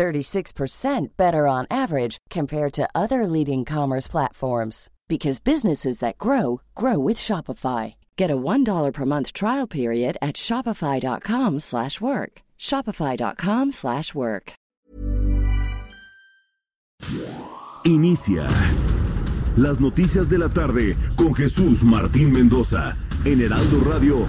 36% better on average compared to other leading commerce platforms because businesses that grow grow with Shopify. Get a $1 per month trial period at shopify.com/work. shopify.com/work. Inicia Las noticias de la tarde con Jesús Martín Mendoza en Heraldo Radio.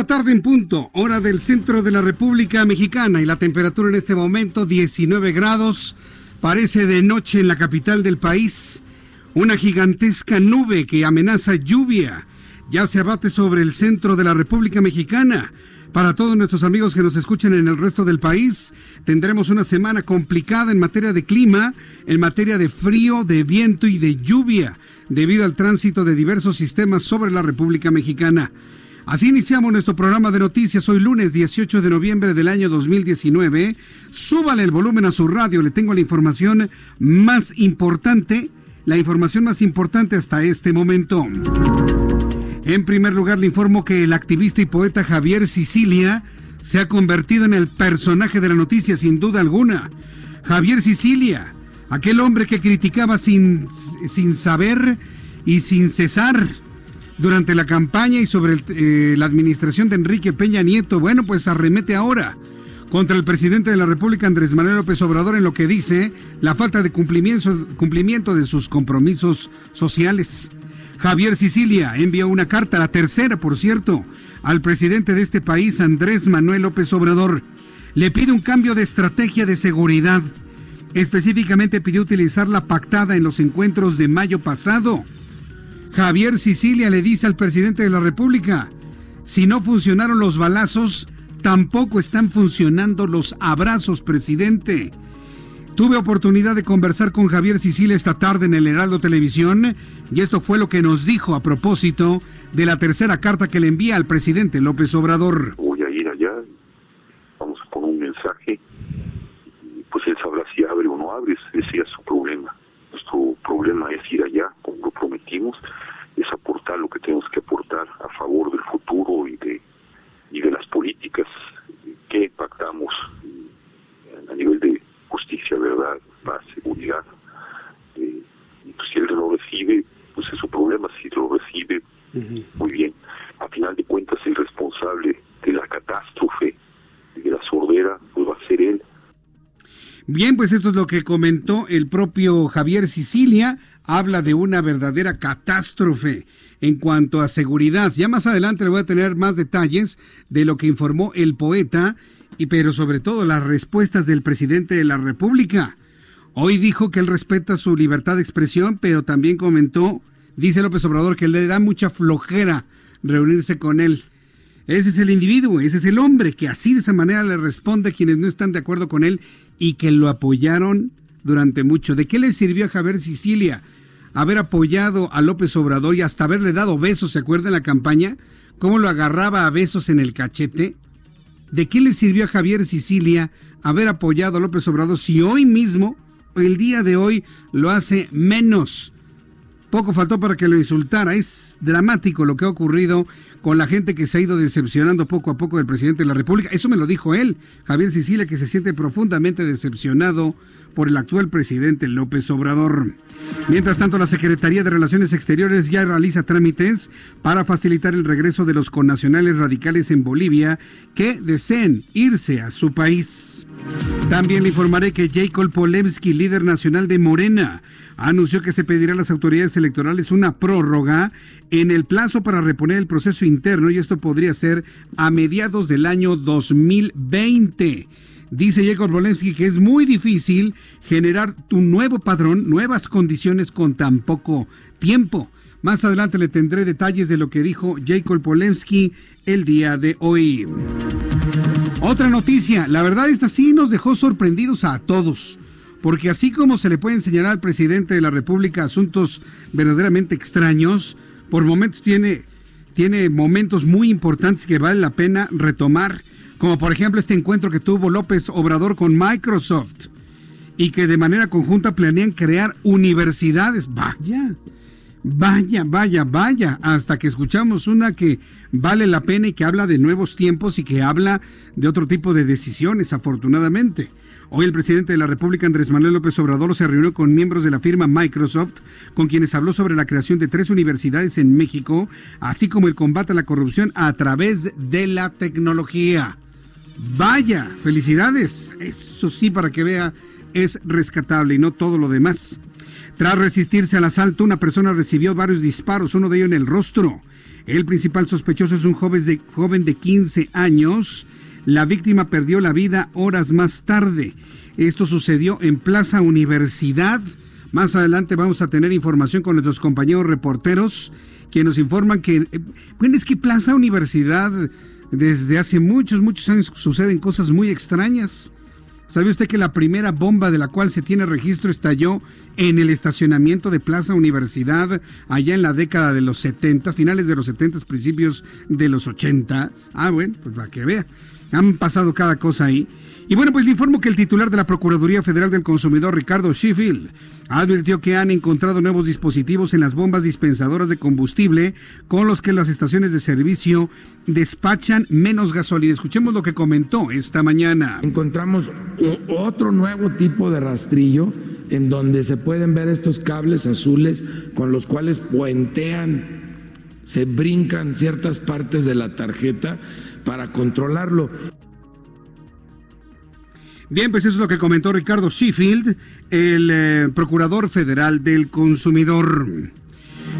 La tarde en punto, hora del centro de la República Mexicana y la temperatura en este momento 19 grados. Parece de noche en la capital del país. Una gigantesca nube que amenaza lluvia ya se abate sobre el centro de la República Mexicana. Para todos nuestros amigos que nos escuchan en el resto del país, tendremos una semana complicada en materia de clima, en materia de frío, de viento y de lluvia, debido al tránsito de diversos sistemas sobre la República Mexicana. Así iniciamos nuestro programa de noticias hoy lunes 18 de noviembre del año 2019. Súbale el volumen a su radio, le tengo la información más importante, la información más importante hasta este momento. En primer lugar, le informo que el activista y poeta Javier Sicilia se ha convertido en el personaje de la noticia sin duda alguna. Javier Sicilia, aquel hombre que criticaba sin, sin saber y sin cesar durante la campaña y sobre eh, la administración de Enrique Peña Nieto. Bueno, pues arremete ahora contra el presidente de la República, Andrés Manuel López Obrador, en lo que dice la falta de cumplimiento, cumplimiento de sus compromisos sociales. Javier Sicilia envió una carta, la tercera, por cierto, al presidente de este país, Andrés Manuel López Obrador. Le pide un cambio de estrategia de seguridad. Específicamente pidió utilizar la pactada en los encuentros de mayo pasado Javier Sicilia le dice al presidente de la República, si no funcionaron los balazos, tampoco están funcionando los abrazos, presidente. Tuve oportunidad de conversar con Javier Sicilia esta tarde en el Heraldo Televisión y esto fue lo que nos dijo a propósito de la tercera carta que le envía al presidente López Obrador. Voy a ir allá, vamos poner un mensaje, pues él sabrá si abre o no abre, ese es su problema. Nuestro problema es ir allá, como lo prometimos, es aportar lo que tenemos que aportar a favor del futuro y de, y de las políticas que pactamos a nivel de justicia, verdad, paz, seguridad. Eh, pues, si él lo recibe, pues es su problema, si lo recibe, muy bien. A final de cuentas, el responsable de la catástrofe, de la sordera, pues va a ser él Bien, pues esto es lo que comentó el propio Javier Sicilia. Habla de una verdadera catástrofe en cuanto a seguridad. Ya más adelante le voy a tener más detalles de lo que informó el poeta, y pero sobre todo las respuestas del presidente de la República. Hoy dijo que él respeta su libertad de expresión, pero también comentó, dice López Obrador, que le da mucha flojera reunirse con él. Ese es el individuo, ese es el hombre que así de esa manera le responde a quienes no están de acuerdo con él y que lo apoyaron durante mucho. ¿De qué le sirvió a Javier Sicilia haber apoyado a López Obrador y hasta haberle dado besos, ¿se acuerda en la campaña? ¿Cómo lo agarraba a besos en el cachete? ¿De qué le sirvió a Javier Sicilia haber apoyado a López Obrador si hoy mismo, el día de hoy, lo hace menos? Poco faltó para que lo insultara. Es dramático lo que ha ocurrido con la gente que se ha ido decepcionando poco a poco del presidente de la República. Eso me lo dijo él, Javier Sicilia, que se siente profundamente decepcionado por el actual presidente López Obrador. Mientras tanto, la Secretaría de Relaciones Exteriores ya realiza trámites para facilitar el regreso de los connacionales radicales en Bolivia que deseen irse a su país. También le informaré que Jacob Polemski, líder nacional de Morena, anunció que se pedirá a las autoridades electorales una prórroga en el plazo para reponer el proceso interno y esto podría ser a mediados del año 2020. Dice Jacob Bolensky que es muy difícil generar un nuevo padrón, nuevas condiciones con tan poco tiempo. Más adelante le tendré detalles de lo que dijo Jacob Polensky el día de hoy. Otra noticia, la verdad esta sí nos dejó sorprendidos a todos, porque así como se le puede señalar al presidente de la República asuntos verdaderamente extraños, por momentos tiene, tiene momentos muy importantes que vale la pena retomar como por ejemplo este encuentro que tuvo López Obrador con Microsoft y que de manera conjunta planean crear universidades. Vaya, vaya, vaya, vaya, hasta que escuchamos una que vale la pena y que habla de nuevos tiempos y que habla de otro tipo de decisiones, afortunadamente. Hoy el presidente de la República, Andrés Manuel López Obrador, se reunió con miembros de la firma Microsoft, con quienes habló sobre la creación de tres universidades en México, así como el combate a la corrupción a través de la tecnología. Vaya, felicidades. Eso sí, para que vea, es rescatable y no todo lo demás. Tras resistirse al asalto, una persona recibió varios disparos, uno de ellos en el rostro. El principal sospechoso es un joven de, joven de 15 años. La víctima perdió la vida horas más tarde. Esto sucedió en Plaza Universidad. Más adelante vamos a tener información con nuestros compañeros reporteros, quienes nos informan que, eh, bueno, es que Plaza Universidad desde hace muchos, muchos años suceden cosas muy extrañas. ¿Sabe usted que la primera bomba de la cual se tiene registro estalló en el estacionamiento de Plaza Universidad allá en la década de los 70, finales de los 70, principios de los 80? Ah, bueno, pues para que vea. Han pasado cada cosa ahí. Y bueno, pues le informo que el titular de la Procuraduría Federal del Consumidor, Ricardo Sheffield, advirtió que han encontrado nuevos dispositivos en las bombas dispensadoras de combustible con los que las estaciones de servicio despachan menos gasolina. Escuchemos lo que comentó esta mañana. Encontramos otro nuevo tipo de rastrillo en donde se pueden ver estos cables azules con los cuales puentean, se brincan ciertas partes de la tarjeta para controlarlo. Bien, pues eso es lo que comentó Ricardo Sheffield, el eh, Procurador Federal del Consumidor.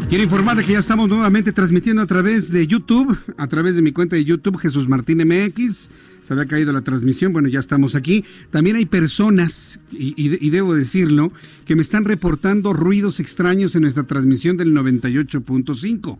Quiero informarle que ya estamos nuevamente transmitiendo a través de YouTube, a través de mi cuenta de YouTube, Jesús Martín MX. Se había caído la transmisión, bueno, ya estamos aquí. También hay personas, y, y debo decirlo, que me están reportando ruidos extraños en nuestra transmisión del 98.5.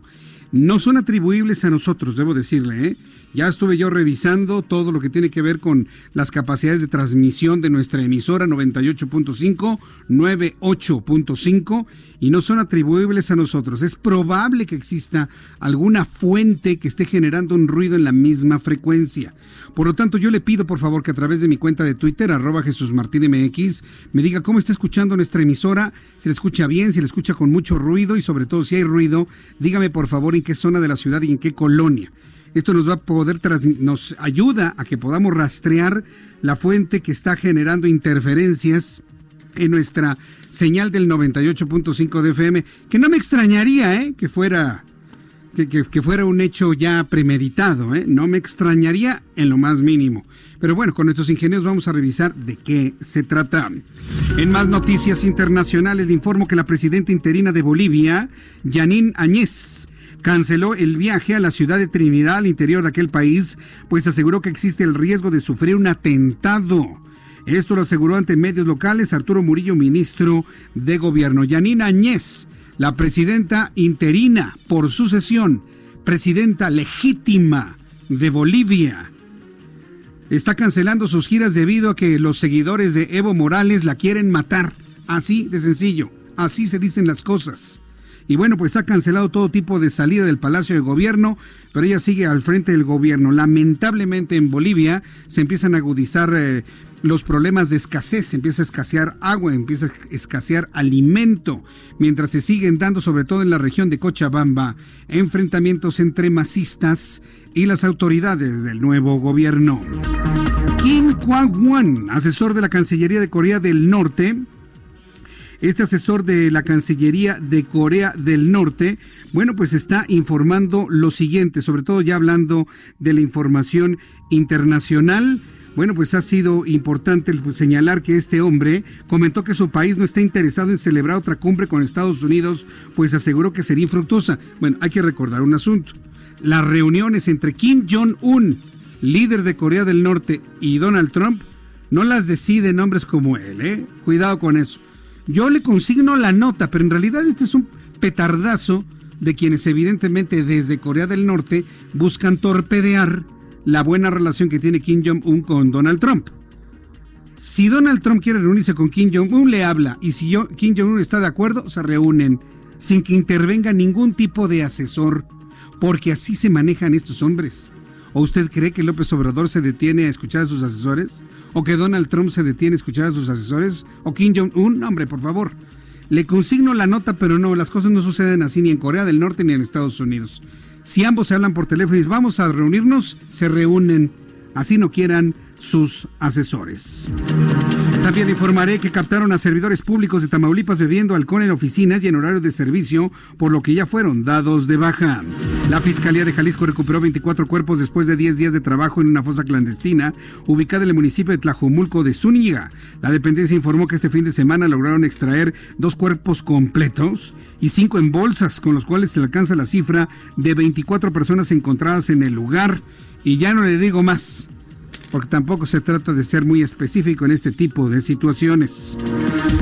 No son atribuibles a nosotros, debo decirle, ¿eh? Ya estuve yo revisando todo lo que tiene que ver con las capacidades de transmisión de nuestra emisora 98.5, 98.5 y no son atribuibles a nosotros. Es probable que exista alguna fuente que esté generando un ruido en la misma frecuencia. Por lo tanto, yo le pido por favor que a través de mi cuenta de Twitter, arroba Jesús MX, me diga cómo está escuchando nuestra emisora, si la escucha bien, si la escucha con mucho ruido y sobre todo si hay ruido, dígame por favor en qué zona de la ciudad y en qué colonia. Esto nos va a poder, nos ayuda a que podamos rastrear la fuente que está generando interferencias en nuestra señal del 98.5 de FM, que no me extrañaría ¿eh? que fuera que, fuera un hecho ya premeditado, ¿eh? no me extrañaría en lo más mínimo. Pero bueno, con nuestros ingenios vamos a revisar de qué se trata. En más noticias internacionales le informo que la presidenta interina de Bolivia, Janine Añez, canceló el viaje a la ciudad de Trinidad al interior de aquel país, pues aseguró que existe el riesgo de sufrir un atentado. Esto lo aseguró ante medios locales Arturo Murillo, ministro de Gobierno. Yanina Añez, la presidenta interina por sucesión, presidenta legítima de Bolivia, está cancelando sus giras debido a que los seguidores de Evo Morales la quieren matar. Así de sencillo, así se dicen las cosas. Y bueno, pues ha cancelado todo tipo de salida del Palacio de Gobierno, pero ella sigue al frente del gobierno. Lamentablemente en Bolivia se empiezan a agudizar eh, los problemas de escasez, empieza a escasear agua, empieza a escasear alimento, mientras se siguen dando, sobre todo en la región de Cochabamba, enfrentamientos entre masistas y las autoridades del nuevo gobierno. Kim Kwang-wan, asesor de la Cancillería de Corea del Norte, este asesor de la Cancillería de Corea del Norte, bueno, pues está informando lo siguiente, sobre todo ya hablando de la información internacional. Bueno, pues ha sido importante señalar que este hombre comentó que su país no está interesado en celebrar otra cumbre con Estados Unidos, pues aseguró que sería infructuosa. Bueno, hay que recordar un asunto. Las reuniones entre Kim Jong-un, líder de Corea del Norte, y Donald Trump no las deciden hombres como él, ¿eh? Cuidado con eso. Yo le consigno la nota, pero en realidad este es un petardazo de quienes evidentemente desde Corea del Norte buscan torpedear la buena relación que tiene Kim Jong-un con Donald Trump. Si Donald Trump quiere reunirse con Kim Jong-un, le habla. Y si Kim Jong-un está de acuerdo, se reúnen sin que intervenga ningún tipo de asesor. Porque así se manejan estos hombres. ¿O usted cree que López Obrador se detiene a escuchar a sus asesores? ¿O que Donald Trump se detiene a escuchar a sus asesores? ¿O Kim Jong-un? Hombre, por favor. Le consigno la nota, pero no, las cosas no suceden así ni en Corea del Norte ni en Estados Unidos. Si ambos se hablan por teléfono y dicen, vamos a reunirnos, se reúnen. Así no quieran sus asesores. También informaré que captaron a servidores públicos de Tamaulipas bebiendo alcohol en oficinas y en horario de servicio, por lo que ya fueron dados de baja. La Fiscalía de Jalisco recuperó 24 cuerpos después de 10 días de trabajo en una fosa clandestina ubicada en el municipio de Tlajomulco de Zúñiga. La dependencia informó que este fin de semana lograron extraer dos cuerpos completos y cinco en bolsas, con los cuales se alcanza la cifra de 24 personas encontradas en el lugar. Y ya no le digo más porque tampoco se trata de ser muy específico en este tipo de situaciones.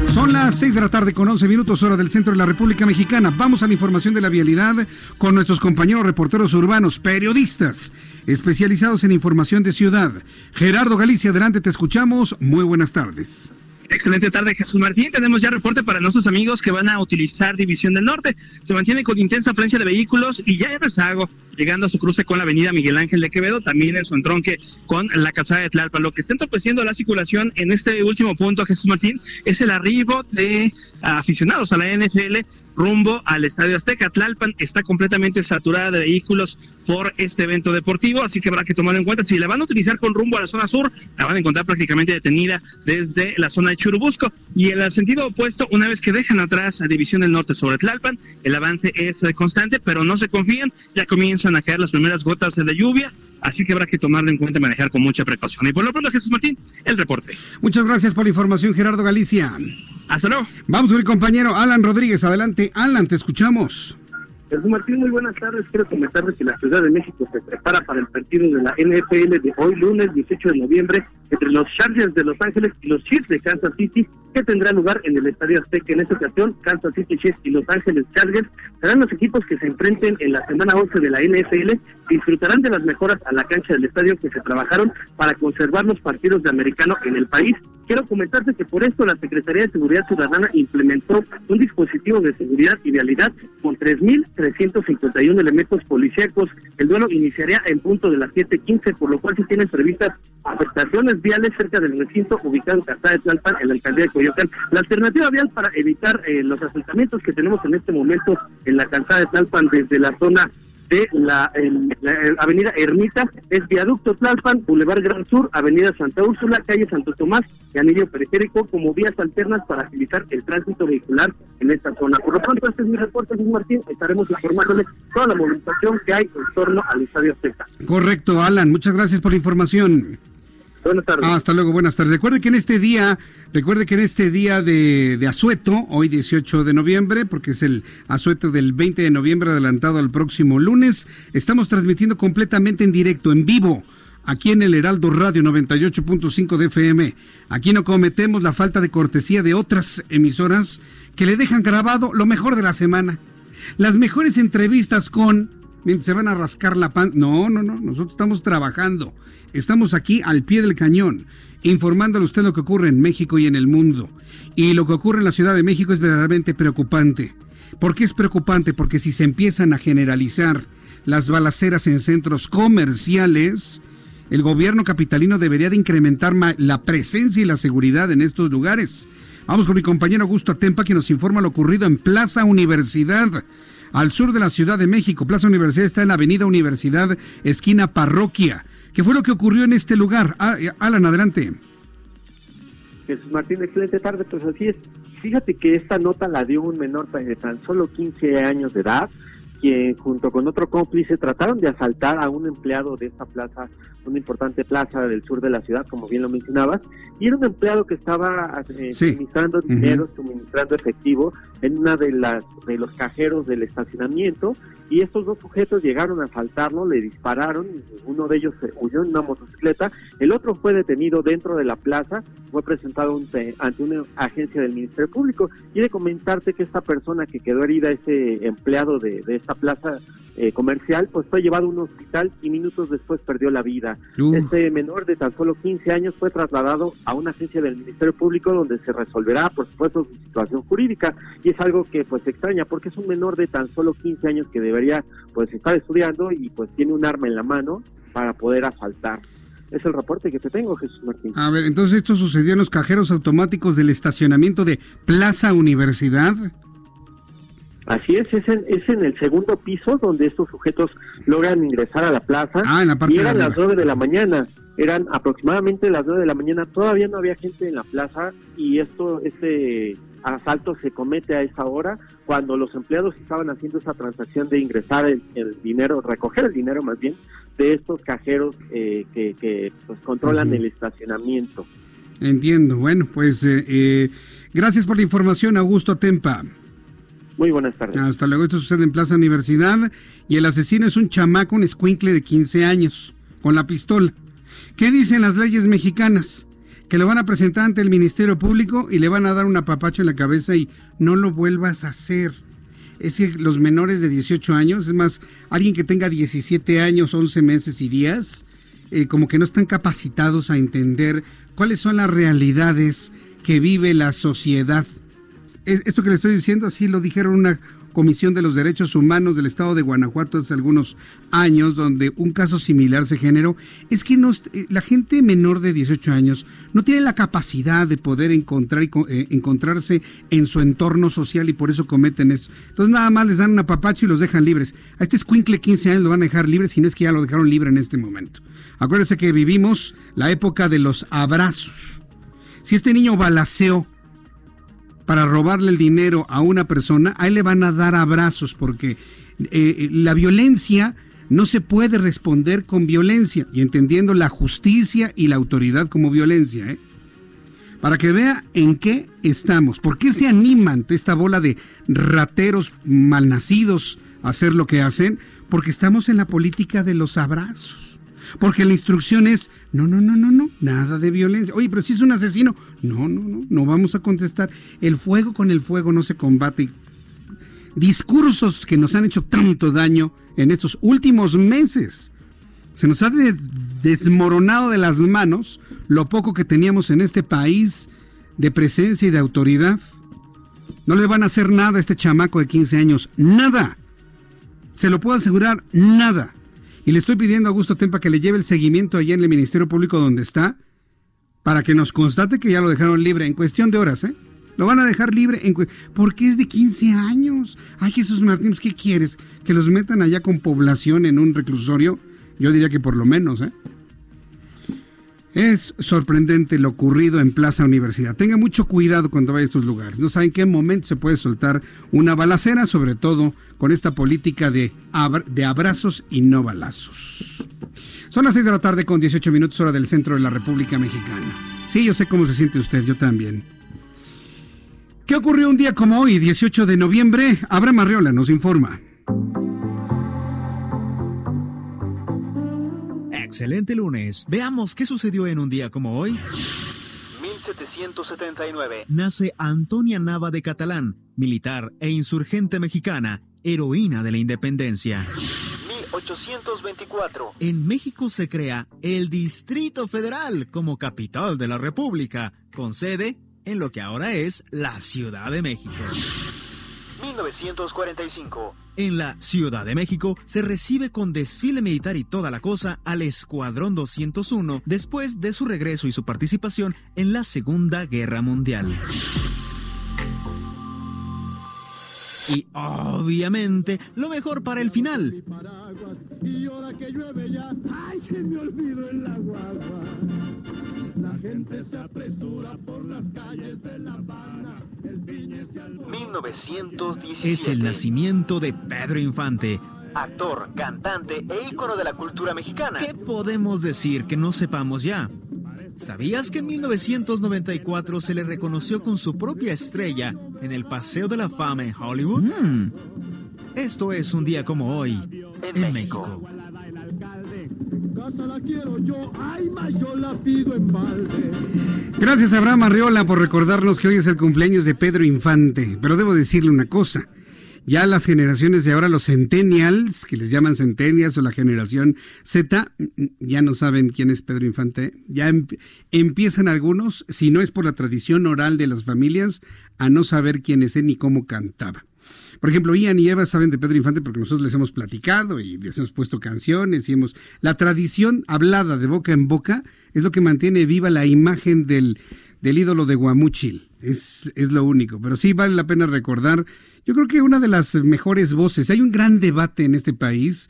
Son las 6 de la tarde con 11 minutos hora del centro de la República Mexicana. Vamos a la información de la vialidad con nuestros compañeros reporteros urbanos, periodistas especializados en información de ciudad. Gerardo Galicia, adelante, te escuchamos. Muy buenas tardes. Excelente tarde, Jesús Martín. Tenemos ya reporte para nuestros amigos que van a utilizar División del Norte. Se mantiene con intensa afluencia de vehículos y ya hay rezago, llegando a su cruce con la avenida Miguel Ángel de Quevedo, también en su entronque con la calzada de Tlalpan. Lo que está entorpeciendo la circulación en este último punto, Jesús Martín, es el arribo de aficionados a la NFL rumbo al Estadio Azteca. Tlalpan está completamente saturada de vehículos por este evento deportivo, así que habrá que tomarlo en cuenta. Si la van a utilizar con rumbo a la zona sur, la van a encontrar prácticamente detenida desde la zona de Churubusco. Y en el sentido opuesto, una vez que dejan atrás la División del Norte sobre Tlalpan, el avance es constante, pero no se confían, ya comienzan a caer las primeras gotas de lluvia así que habrá que tomarlo en cuenta y manejar con mucha precaución. Y por lo pronto, Jesús Martín, el reporte. Muchas gracias por la información, Gerardo Galicia. Hasta luego. Vamos con el compañero Alan Rodríguez. Adelante, Alan, te escuchamos. Jesús Martín, muy buenas tardes. Quiero comentarles que la Ciudad de México se prepara para el partido de la NFL de hoy lunes 18 de noviembre entre los Chargers de Los Ángeles y los Chiefs de Kansas City, que tendrá lugar en el Estadio Azteca. En esta ocasión, Kansas City Chiefs y Los Ángeles Chargers serán los equipos que se enfrenten en la semana 11 de la NFL. Disfrutarán de las mejoras a la cancha del estadio que se trabajaron para conservar los partidos de americano en el país Quiero comentarte que por esto la Secretaría de Seguridad Ciudadana implementó un dispositivo de seguridad y vialidad con 3.351 elementos policíacos. El duelo iniciaría en punto de las 7.15, por lo cual se tienen previstas afectaciones viales cerca del recinto ubicado en Casada de Tlalpan, en la alcaldía de Coyoacán. La alternativa vial para evitar eh, los asentamientos que tenemos en este momento en la calzada de Tlalpan desde la zona de la, avenida Ermita, es Viaducto Tlalpan, Boulevard Gran Sur, Avenida Santa Úrsula, calle Santo Tomás y Anillo Periférico como vías alternas para agilizar el tránsito vehicular en esta zona. Por lo pronto, este es mi reporte, Luis Martín, estaremos informándole toda la movilización que hay en torno al Estadio Azteca. Correcto, Alan, muchas gracias por la información. Buenas tardes. Ah, hasta luego, buenas tardes. Recuerde que en este día, recuerde que en este día de, de, asueto, hoy 18 de noviembre, porque es el asueto del 20 de noviembre adelantado al próximo lunes, estamos transmitiendo completamente en directo, en vivo, aquí en el Heraldo Radio 98.5 de FM. Aquí no cometemos la falta de cortesía de otras emisoras que le dejan grabado lo mejor de la semana. Las mejores entrevistas con se van a rascar la pan. No, no, no, nosotros estamos trabajando. Estamos aquí al pie del cañón, informándole a usted lo que ocurre en México y en el mundo. Y lo que ocurre en la Ciudad de México es verdaderamente preocupante. ¿Por qué es preocupante? Porque si se empiezan a generalizar las balaceras en centros comerciales, el gobierno capitalino debería de incrementar la presencia y la seguridad en estos lugares. Vamos con mi compañero Augusto Atempa, que nos informa lo ocurrido en Plaza Universidad, al sur de la Ciudad de México. Plaza Universidad está en la Avenida Universidad, esquina Parroquia. ¿Qué fue lo que ocurrió en este lugar? Ah, eh, Alan, adelante. Jesús Martín, excelente tarde, pues así es. Fíjate que esta nota la dio un menor de tan solo 15 años de edad, quien junto con otro cómplice trataron de asaltar a un empleado de esta plaza, una importante plaza del sur de la ciudad, como bien lo mencionabas, y era un empleado que estaba eh, suministrando dinero, suministrando efectivo en una de las de los cajeros del estacionamiento y estos dos sujetos llegaron a asaltarlo, le dispararon, uno de ellos huyó en una motocicleta, el otro fue detenido dentro de la plaza, fue presentado ante una agencia del Ministerio Público. Y de comentarte que esta persona que quedó herida, ese empleado de, esta plaza eh, comercial, pues fue llevado a un hospital y minutos después perdió la vida. Este menor de tan solo 15 años fue trasladado a una agencia del Ministerio Público donde se resolverá, por supuesto, su situación jurídica. Y es algo que pues extraña porque es un menor de tan solo 15 años que debe pues estar estudiando y pues tiene un arma en la mano para poder asaltar. Es el reporte que te tengo, Jesús Martín. A ver, entonces esto sucedió en los cajeros automáticos del estacionamiento de Plaza Universidad. Así es, es en, es en el segundo piso donde estos sujetos logran ingresar a la plaza. Ah, en la parte y eran las nueve de la mañana. Eran aproximadamente las nueve de la mañana. Todavía no había gente en la plaza y esto, este asalto se comete a esa hora cuando los empleados estaban haciendo esa transacción de ingresar el, dinero, recoger el dinero más bien, de estos cajeros eh, que, pues, controlan el estacionamiento. Entiendo. Bueno, pues eh, eh, gracias por la información, Augusto Tempa. Muy buenas tardes. Hasta luego. Esto sucede en Plaza Universidad y el asesino es un chamaco, un escuincle de 15 años, con la pistola. ¿Qué dicen las leyes mexicanas? que lo van a presentar ante el Ministerio Público y le van a dar un apapacho en la cabeza y no lo vuelvas a hacer. Es que los menores de 18 años, es más, alguien que tenga 17 años, 11 meses y días, eh, como que no están capacitados a entender cuáles son las realidades que vive la sociedad. Esto que le estoy diciendo, así lo dijeron una, Comisión de los Derechos Humanos del Estado de Guanajuato hace algunos años, donde un caso similar se generó, es que eh, la gente menor de 18 años no tiene la capacidad de poder encontrar y, eh, encontrarse en su entorno social y por eso cometen esto. Entonces nada más les dan un apapacho y los dejan libres. A este escuincle 15 años lo van a dejar libre, si no es que ya lo dejaron libre en este momento. Acuérdense que vivimos la época de los abrazos. Si este niño balaceó para robarle el dinero a una persona, ahí le van a dar abrazos porque eh, la violencia no se puede responder con violencia y entendiendo la justicia y la autoridad como violencia. ¿eh? Para que vea en qué estamos, por qué se animan esta bola de rateros malnacidos a hacer lo que hacen, porque estamos en la política de los abrazos. Porque la instrucción es, no, no, no, no, no, nada de violencia. Oye, pero si es un asesino, no, no, no, no vamos a contestar. El fuego con el fuego no se combate. Discursos que nos han hecho tanto daño en estos últimos meses. Se nos ha desmoronado de las manos lo poco que teníamos en este país de presencia y de autoridad. No le van a hacer nada a este chamaco de 15 años. Nada. Se lo puedo asegurar, nada. Y le estoy pidiendo a Augusto Tempa que le lleve el seguimiento allá en el Ministerio Público donde está, para que nos constate que ya lo dejaron libre en cuestión de horas, ¿eh? Lo van a dejar libre en porque es de 15 años. Ay, Jesús Martín, ¿qué quieres? ¿Que los metan allá con población en un reclusorio? Yo diría que por lo menos, ¿eh? Es sorprendente lo ocurrido en Plaza Universidad. Tenga mucho cuidado cuando vaya a estos lugares. No saben en qué momento se puede soltar una balacera, sobre todo con esta política de, abrazos y no balazos. Son las 6 de la tarde con 18 minutos hora del centro de la República Mexicana. Sí, yo sé cómo se siente usted, yo también. ¿Qué ocurrió un día como hoy, 18 de noviembre? Abraham Arriola nos informa. Excelente lunes. Veamos qué sucedió en un día como hoy. 1779. Nace Antonia Nava de Catalán, militar e insurgente mexicana, heroína de la independencia. 1824. En México se crea el Distrito Federal como capital de la República, con sede en lo que ahora es la Ciudad de México. 1945. En la Ciudad de México se recibe con desfile militar y toda la cosa al Escuadrón 201 después de su regreso y su participación en la Segunda Guerra Mundial. Y obviamente, lo mejor para el final. Y ahora que llueve ya, ¡ay, se me olvidó el agua! La gente se apresura por las calles de La Habana. El 1917. Es el nacimiento de Pedro Infante. Actor, cantante e ícono de la cultura mexicana. ¿Qué podemos decir que no sepamos ya? ¿Sabías que en 1994 se le reconoció con su propia estrella en el Paseo de la Fama en Hollywood? Mm. Esto es un día como hoy en, México. Gracias Abraham Arriola por recordarnos que hoy es el cumpleaños de Pedro Infante. Pero debo decirle una cosa ya las generaciones de ahora, los centennials, que les llaman centennials o la generación Z, ya no saben quién es Pedro Infante. Ya em, empiezan algunos, si no es por la tradición oral de las familias, a no saber quién es él ni cómo cantaba. Por ejemplo, Ian y Eva saben de Pedro Infante porque nosotros les hemos platicado y les hemos puesto canciones y hemos... La tradición hablada de boca en boca es lo que mantiene viva la imagen del, del ídolo de Guamuchil. Es, es lo único. Pero sí vale la pena recordar yo creo que una de las mejores voces, hay un gran debate en este país,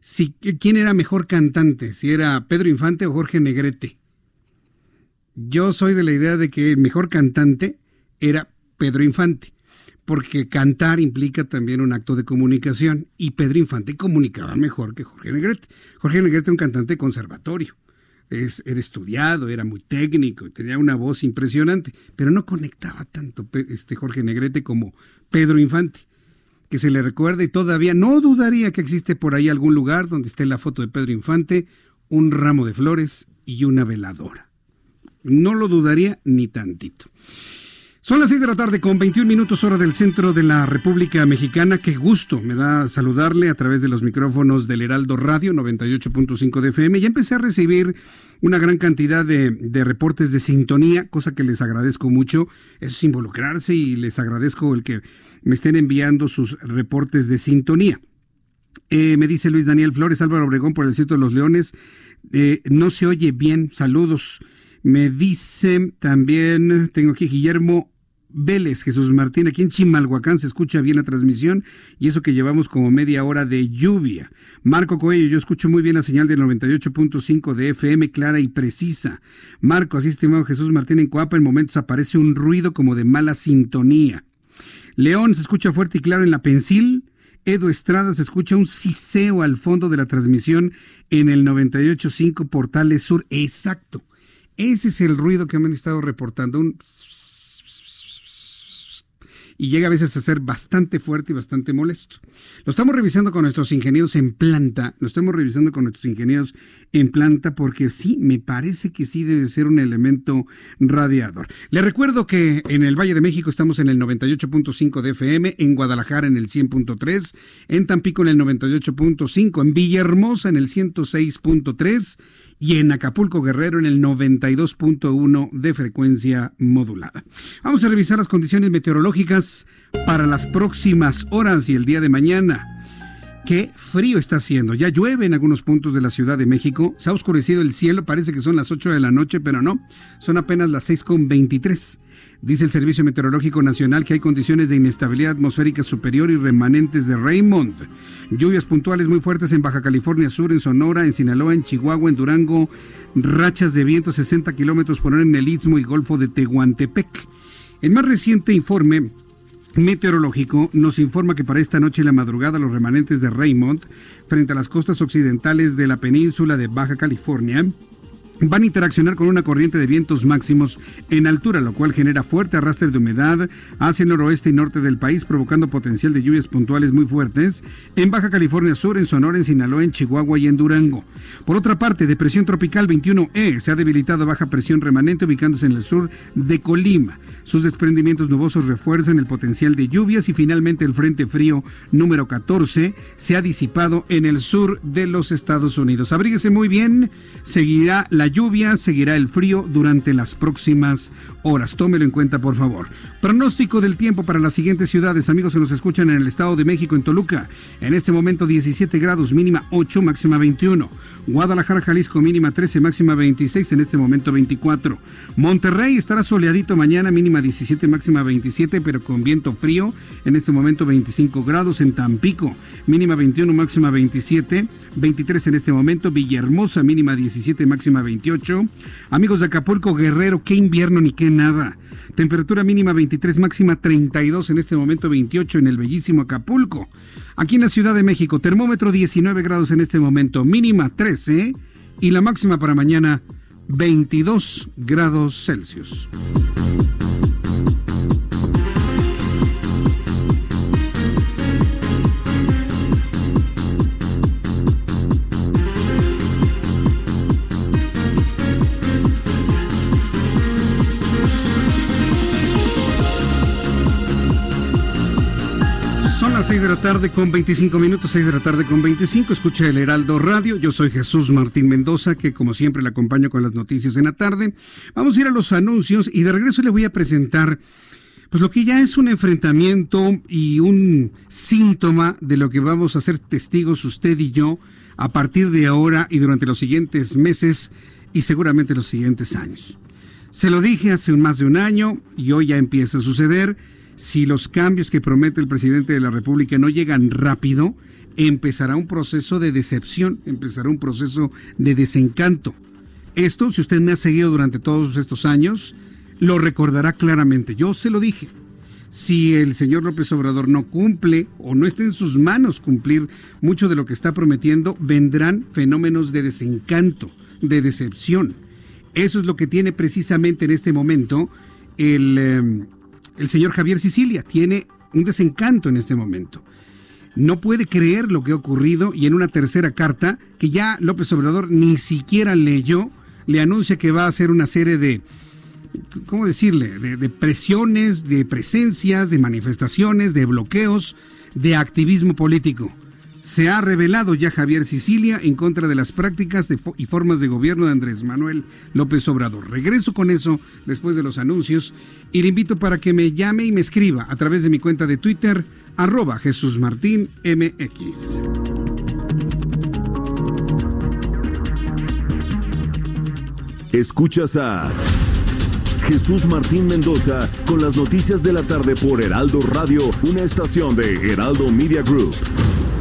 si quién era mejor cantante, si era Pedro Infante o Jorge Negrete. Yo soy de la idea de que el mejor cantante era Pedro Infante, porque cantar implica también un acto de comunicación y Pedro Infante comunicaba mejor que Jorge Negrete. Jorge Negrete es un cantante conservatorio es, era estudiado, era muy técnico, tenía una voz impresionante, pero no conectaba tanto este Jorge Negrete como Pedro Infante, que se le recuerda y todavía no dudaría que existe por ahí algún lugar donde esté la foto de Pedro Infante, un ramo de flores y una veladora. No lo dudaría ni tantito. Son las 6 de la tarde con 21 minutos hora del centro de la República Mexicana. Qué gusto me da saludarle a través de los micrófonos del Heraldo Radio 98.5 de FM. Ya empecé a recibir una gran cantidad de, reportes de sintonía, cosa que les agradezco mucho. Eso es involucrarse y les agradezco el que me estén enviando sus reportes de sintonía. Eh, me dice Luis Daniel Flores, Álvaro Obregón por el sitio de los Leones. Eh, no se oye bien, saludos. Me dice también, tengo aquí Guillermo Vélez, Jesús Martín, aquí en Chimalhuacán se escucha bien la transmisión y eso que llevamos como media hora de lluvia. Marco Coello, yo escucho muy bien la señal del 98.5 de FM, clara y precisa. Marco, así estimado Jesús Martín en Coapa, en momentos aparece un ruido como de mala sintonía. León, se escucha fuerte y claro en la Pensil. Edo Estrada, se escucha un siseo al fondo de la transmisión en el 98.5 Portales Sur. Exacto. Ese es el ruido que me han estado reportando. Un y llega a veces a ser bastante fuerte y bastante molesto. Lo estamos revisando con nuestros ingenieros en planta, lo estamos revisando con nuestros ingenieros en planta porque sí, me parece que sí debe ser un elemento radiador. Le recuerdo que en el Valle de México estamos en el 98.5 de FM, en Guadalajara en el 100.3, en Tampico en el 98.5, en Villahermosa en el 106.3 y en Acapulco Guerrero en el 92.1 de frecuencia modulada. Vamos a revisar las condiciones meteorológicas para las próximas horas y el día de mañana. Qué frío está haciendo. Ya llueve en algunos puntos de la Ciudad de México. Se ha oscurecido el cielo. Parece que son las 8 de la noche, pero no. Son apenas las 6.23. Dice el Servicio Meteorológico Nacional que hay condiciones de inestabilidad atmosférica superior y remanentes de Raymond. Lluvias puntuales muy fuertes en Baja California Sur, en Sonora, en Sinaloa, en Chihuahua, en Durango. Rachas de viento 60 kilómetros por hora en el Istmo y Golfo de Tehuantepec. El más reciente informe meteorológico nos informa que para esta noche y la madrugada los remanentes de Raymond, frente a las costas occidentales de la península de Baja California, van a interaccionar con una corriente de vientos máximos en altura, lo cual genera fuerte arrastre de humedad hacia el noroeste y norte del país, provocando potencial de lluvias puntuales muy fuertes en Baja California Sur, en Sonora, en Sinaloa, en Chihuahua y en Durango. Por otra parte, depresión tropical 21E se ha debilitado a baja presión remanente ubicándose en el sur de Colima. Sus desprendimientos nubosos refuerzan el potencial de lluvias y finalmente el Frente Frío número 14 se ha disipado en el sur de los Estados Unidos. Abríguese muy bien, seguirá la la lluvia, seguirá el frío durante las próximas horas. Tómelo en cuenta, por favor. Pronóstico del tiempo para las siguientes ciudades, amigos que nos escuchan en el Estado de México, en Toluca. En este momento 17 grados, mínima 8, máxima 21. Guadalajara, Jalisco, mínima 13, máxima 26, en este momento 24. Monterrey estará soleadito mañana, mínima 17, máxima 27, pero con viento frío. En este momento 25 grados en Tampico, mínima 21, máxima 27. 23 en este momento. Villahermosa, mínima 17, máxima 28. Amigos de Acapulco, Guerrero, qué invierno ni qué nada. Temperatura mínima 23, máxima 32, en este momento 28 en el bellísimo Acapulco. Aquí en la Ciudad de México, termómetro 19 grados en este momento, mínima 13 y la máxima para mañana 22 grados Celsius. Las 6 de la tarde con 25 minutos, 6 de la tarde con 25. Escucha el Heraldo Radio. Yo soy Jesús Martín Mendoza, que como siempre le acompaño con las noticias en la tarde. Vamos a ir a los anuncios y de regreso le voy a presentar pues lo que ya es un enfrentamiento y un síntoma de lo que vamos a ser testigos usted y yo a partir de ahora y durante los siguientes meses y seguramente los siguientes años. Se lo dije hace más de un año y hoy ya empieza a suceder si los cambios que promete el presidente de la República no llegan rápido, empezará un proceso de decepción, empezará un proceso de desencanto. Esto, si usted me ha seguido durante todos estos años, lo recordará claramente. Yo se lo dije. Si el señor López Obrador no cumple o no está en sus manos cumplir mucho de lo que está prometiendo, vendrán fenómenos de desencanto, de decepción. Eso es lo que tiene precisamente en este momento el, eh, el señor Javier Sicilia. Tiene un desencanto en este momento. No puede creer lo que ha ocurrido y en una tercera carta, que ya López Obrador ni siquiera leyó, le anuncia que va a hacer una serie de, ¿cómo decirle?, de, de presiones, de presencias, de manifestaciones, de bloqueos, de activismo político. Se ha revelado ya Javier Sicilia en contra de las prácticas y formas de gobierno de Andrés Manuel López Obrador. Regreso con eso después de los anuncios y le invito para que me llame y me escriba a través de mi cuenta de Twitter, arroba Jesús Martín MX. Escuchas a Jesús Martín Mendoza con las noticias de la tarde por Heraldo Radio, una estación de Heraldo Media Group.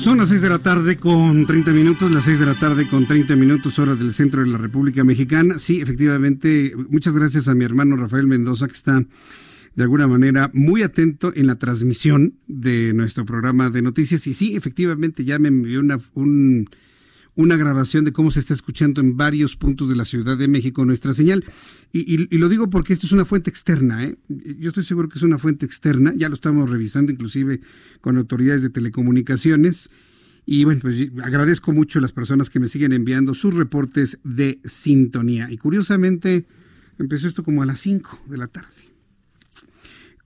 Son las 6 de la tarde con 30 minutos, las 6 de la tarde con 30 minutos hora del centro de la República Mexicana. Sí, efectivamente, muchas gracias a mi hermano Rafael Mendoza que está de alguna manera muy atento en la transmisión de nuestro programa de noticias. Y sí, efectivamente, ya me envió una, un, una grabación de cómo se está escuchando en varios puntos de la Ciudad de México nuestra señal. Y, lo digo porque esto es una fuente externa. ¿eh? Yo estoy seguro que es una fuente externa. Ya lo estamos revisando inclusive con autoridades de telecomunicaciones. Y bueno, pues agradezco mucho a las personas que me siguen enviando sus reportes de sintonía. Y curiosamente, empezó esto como a las 5 de la tarde.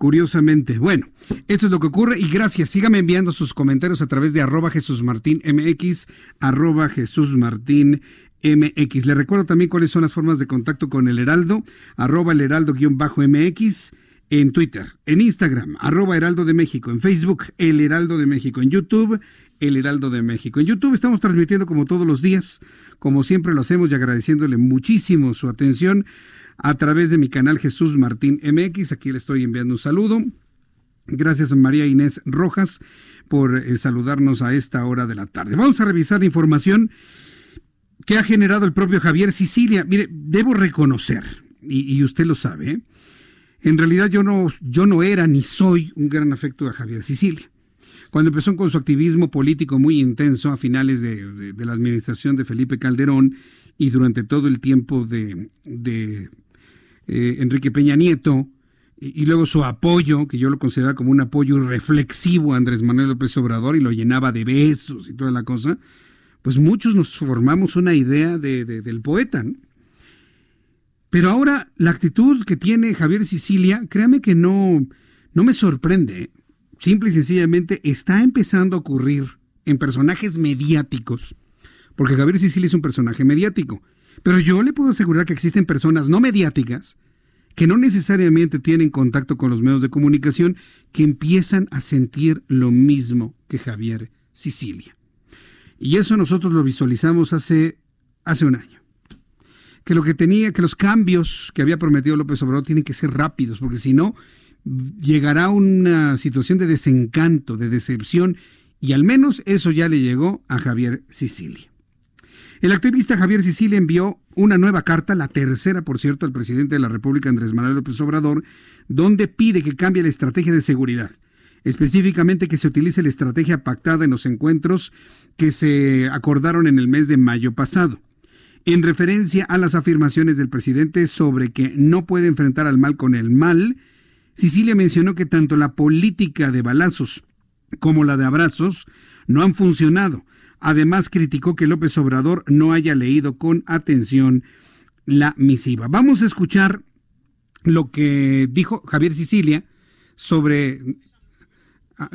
Curiosamente, bueno, esto es lo que ocurre y gracias. Sígame enviando sus comentarios a través de arroba Jesús Martín MX, arroba Jesús Martín MX. Le recuerdo también cuáles son las formas de contacto con el Heraldo, arroba el Heraldo-MX en Twitter, en Instagram, arroba Heraldo de México, en Facebook, El Heraldo de México, en YouTube, El Heraldo de México. En YouTube estamos transmitiendo como todos los días, como siempre lo hacemos y agradeciéndole muchísimo su atención a través de mi canal Jesús Martín MX. Aquí le estoy enviando un saludo. Gracias a María Inés Rojas por eh, saludarnos a esta hora de la tarde. Vamos a revisar la información que ha generado el propio Javier Sicilia. Mire, debo reconocer, y, usted lo sabe, ¿eh? en realidad yo no, yo no era ni soy un gran afecto a Javier Sicilia. Cuando empezó con su activismo político muy intenso a finales de, la administración de Felipe Calderón y durante todo el tiempo de eh, Enrique Peña Nieto, y, luego su apoyo, que yo lo consideraba como un apoyo reflexivo a Andrés Manuel López Obrador y lo llenaba de besos y toda la cosa, pues muchos nos formamos una idea de, del poeta. Pero ahora la actitud que tiene Javier Sicilia, créame que no, no me sorprende. Simple y sencillamente está empezando a ocurrir en personajes mediáticos, porque Javier Sicilia es un personaje mediático. Pero yo le puedo asegurar que existen personas no mediáticas que no necesariamente tienen contacto con los medios de comunicación, que empiezan a sentir lo mismo que Javier Sicilia. Y eso nosotros lo visualizamos hace, hace un año. Que lo que tenía, que los cambios que había prometido López Obrador tienen que ser rápidos, porque si no, llegará una situación de desencanto, de decepción, y al menos eso ya le llegó a Javier Sicilia. El activista Javier Sicilia envió una nueva carta, la tercera, por cierto, al presidente de la República, Andrés Manuel López Obrador, donde pide que cambie la estrategia de seguridad. Específicamente que se utilice la estrategia pactada en los encuentros que se acordaron en el mes de mayo pasado. En referencia a las afirmaciones del presidente sobre que no puede enfrentar al mal con el mal, Sicilia mencionó que tanto la política de balazos como la de abrazos no han funcionado Además, criticó que López Obrador no haya leído con atención la misiva. Vamos a escuchar lo que dijo Javier Sicilia sobre... Ah,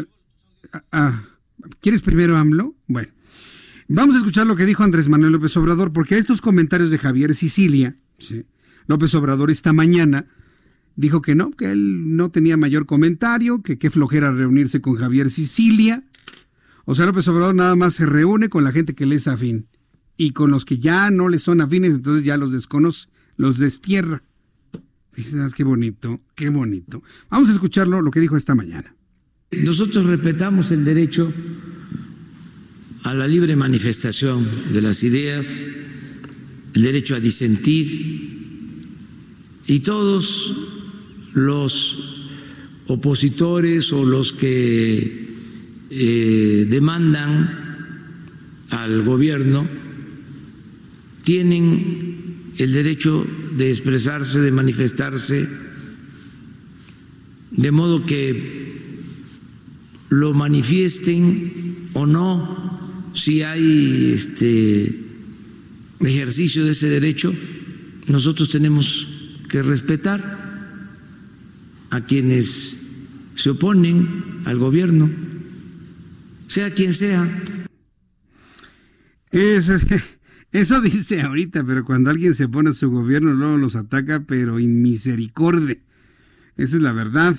ah, ah, ¿Quieres primero AMLO? Bueno, vamos a escuchar lo que dijo Andrés Manuel López Obrador, porque estos comentarios de Javier Sicilia, López Obrador esta mañana dijo que no, que él no tenía mayor comentario, que qué flojera reunirse con Javier Sicilia, o López Obrador nada más se reúne con la gente que le es afín. Y con los que ya no le son afines, entonces ya los desconoce, los destierra. Fíjense, qué bonito, qué bonito. Vamos a escucharlo, lo que dijo esta mañana. Nosotros respetamos el derecho a la libre manifestación de las ideas, el derecho a disentir, y todos los opositores o los que eh, demandan al gobierno tienen el derecho de expresarse, de manifestarse, de modo que lo manifiesten o no, si hay este ejercicio de ese derecho, nosotros tenemos que respetar a quienes se oponen al gobierno sea quien sea. Eso, dice ahorita, pero cuando alguien se pone a su gobierno, luego los ataca, pero inmisericordia. Esa es la verdad.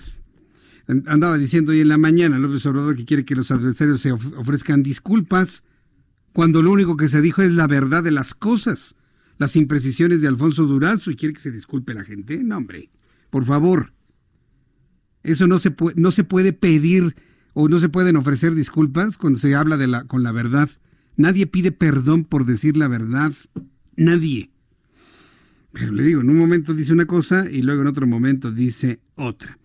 Andaba diciendo hoy en la mañana López Obrador que quiere que los adversarios se ofrezcan disculpas, cuando lo único que se dijo es la verdad de las cosas, las imprecisiones de Alfonso Durazo, y quiere que se disculpe la gente. No, hombre, por favor. Eso no se, puede, no se puede pedir o no se pueden ofrecer disculpas cuando se habla de la, con la verdad. Nadie pide perdón por decir la verdad. Nadie. Pero le digo, en un momento dice una cosa y luego en otro momento dice otra.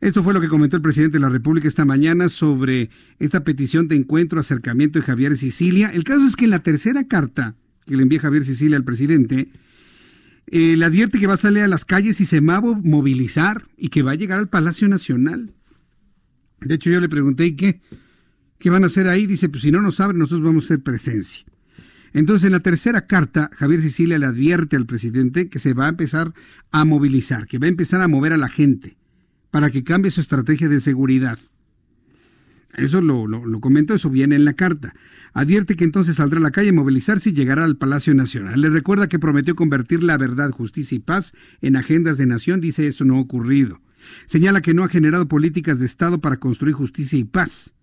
Esto fue lo que comentó el presidente de la República esta mañana sobre esta petición de encuentro, acercamiento de Javier Sicilia. El caso es que en la tercera carta que le envía Javier Sicilia al presidente, eh, le advierte que va a salir a las calles y se va a movilizar y que va a llegar al Palacio Nacional. De hecho, yo le pregunté, ¿y qué? ¿Qué van a hacer ahí? Dice, pues si no nos abren, nosotros vamos a hacer presencia. Entonces, en la tercera carta, Javier Sicilia le advierte al presidente que se va a empezar a movilizar, que va a empezar a mover a la gente para que cambie su estrategia de seguridad. Eso lo, lo, lo comento, eso viene en la carta. Advierte que entonces saldrá a la calle a movilizarse y llegará al Palacio Nacional. Le recuerda que prometió convertir la verdad, justicia y paz en agendas de nación. Dice eso no ha ocurrido. Señala que no ha generado políticas de Estado para construir justicia y paz.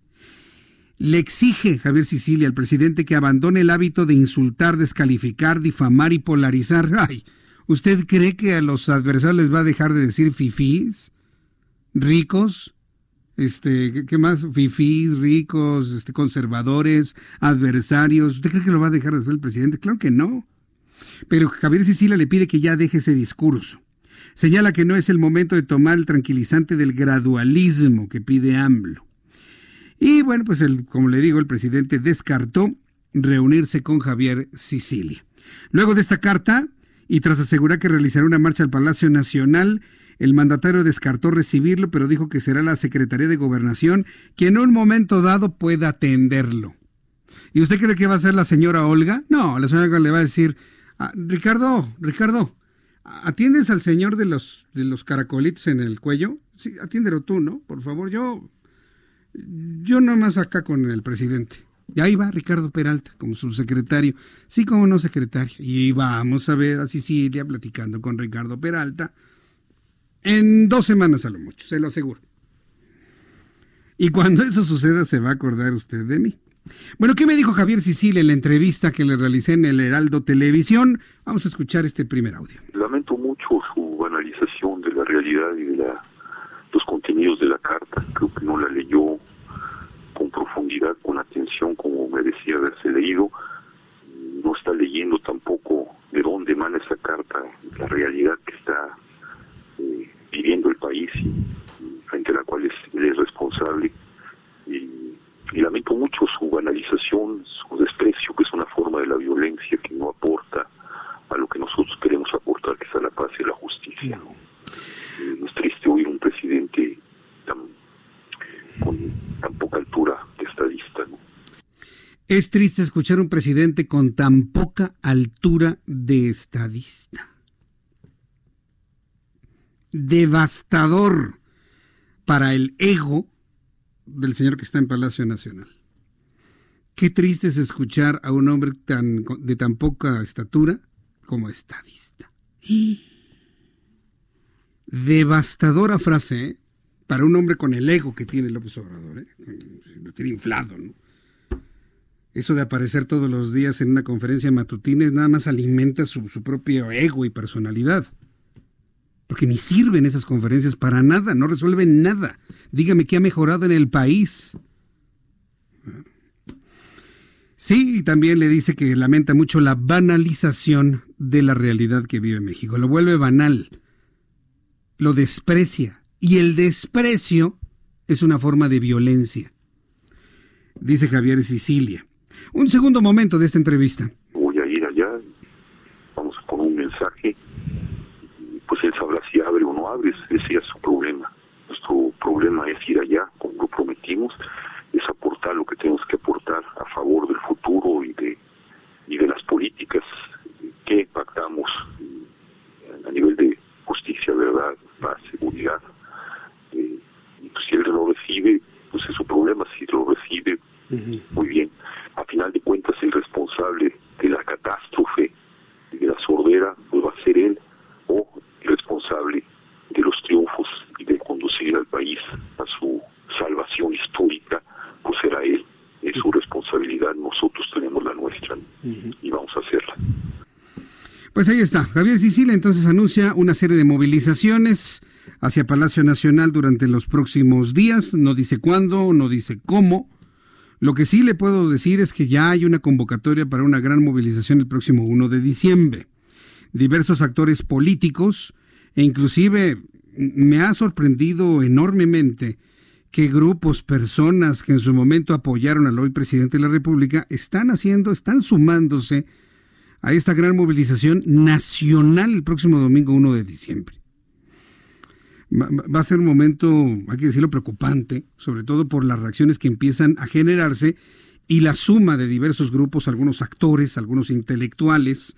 Le exige Javier Sicilia al presidente que abandone el hábito de insultar, descalificar, difamar y polarizar. Ay, ¿usted cree que a los adversarios les va a dejar de decir fifís? ¿Ricos? Este, ¿qué más? Fifís, ricos, este, conservadores, adversarios. ¿Usted cree que lo va a dejar de hacer el presidente? Claro que no. Pero Javier Sicilia le pide que ya deje ese discurso. Señala que no es el momento de tomar el tranquilizante del gradualismo que pide AMLO. Y bueno, pues el, como le digo, el presidente descartó reunirse con Javier Sicilia. Luego de esta carta, y tras asegurar que realizará una marcha al Palacio Nacional, el mandatario descartó recibirlo, pero dijo que será la Secretaría de Gobernación quien en un momento dado pueda atenderlo. ¿Y usted cree que va a ser la señora Olga? No, la señora Olga le va a decir, ah, Ricardo, Ricardo, ¿atiendes al señor de los, de los caracolitos en el cuello? Sí, atiéndelo tú, ¿no? Por favor, yo, yo nomás acá con el presidente. Y ahí va Ricardo Peralta como subsecretario. Sí, como no secretario. Y vamos a ver a Sicilia platicando con Ricardo Peralta en dos semanas a lo mucho, se lo aseguro. Y cuando eso suceda se va a acordar usted de mí. Bueno, ¿qué me dijo Javier Sicilia en la entrevista que le realicé en el Heraldo Televisión? Vamos a escuchar este primer audio mucho su banalización de la realidad y de la, los contenidos de la carta. Creo que no la leyó con profundidad, con atención, como merecía haberse leído. No está leyendo tampoco de dónde emana esa carta, la realidad que está eh, viviendo el país y, frente a la cual es, él es responsable. Y, lamento mucho su banalización, su desprecio, que es una forma de la violencia que no aporta a lo que nosotros queremos aportar, que es a la paz y la justicia. Eh, es triste oír un presidente tan, con tan poca altura de estadista. Es triste escuchar un presidente con tan poca altura de estadista. Devastador para el ego del señor que está en Palacio Nacional. Qué triste es escuchar a un hombre tan, de tan poca estatura como estadista. Devastadora frase ¿eh? para un hombre con el ego que tiene López Obrador. ¿eh? Lo tiene inflado, ¿no? Eso de aparecer todos los días en una conferencia matutina nada más alimenta su, su propio ego y personalidad. Porque ni sirven esas conferencias para nada, no resuelven nada. Dígame qué ha mejorado en el país. Sí, y también le dice que lamenta mucho la banalización de la realidad que vive México. Lo vuelve banal, lo desprecia. Y el desprecio es una forma de violencia, dice Javier Sicilia. Un segundo momento de esta entrevista. Voy a ir allá, vamos con un mensaje, pues él sabrá si abre o no abre, ese es su problema. Nuestro problema es ir allá, como lo prometimos, es aportar lo que tenemos que aportar a favor del futuro y de, y de las políticas que pactamos a nivel de justicia, verdad, paz, seguridad. Eh, y pues, si él no recibe, pues es su problema, si lo recibe, muy bien. A final de cuentas, el responsable de la catástrofe, de la sordera, pues va a ser él o el responsable de los triunfos y de conducir al país a su salvación histórica, pues será él. Es su responsabilidad, nosotros tenemos la nuestra y vamos a hacerla. Pues ahí está. Javier Sicilia entonces anuncia una serie de movilizaciones hacia Palacio Nacional durante los próximos días. No dice cuándo, no dice cómo. Lo que sí le puedo decir es que ya hay una convocatoria para una gran movilización el próximo 1 de diciembre. Diversos actores políticos e inclusive me ha sorprendido enormemente que grupos, personas que en su momento apoyaron al hoy presidente de la República están haciendo, están sumándose a esta gran movilización nacional el próximo domingo 1 de diciembre. Va a ser un momento, hay que decirlo, preocupante, sobre todo por las reacciones que empiezan a generarse y la suma de diversos grupos, algunos actores, algunos intelectuales,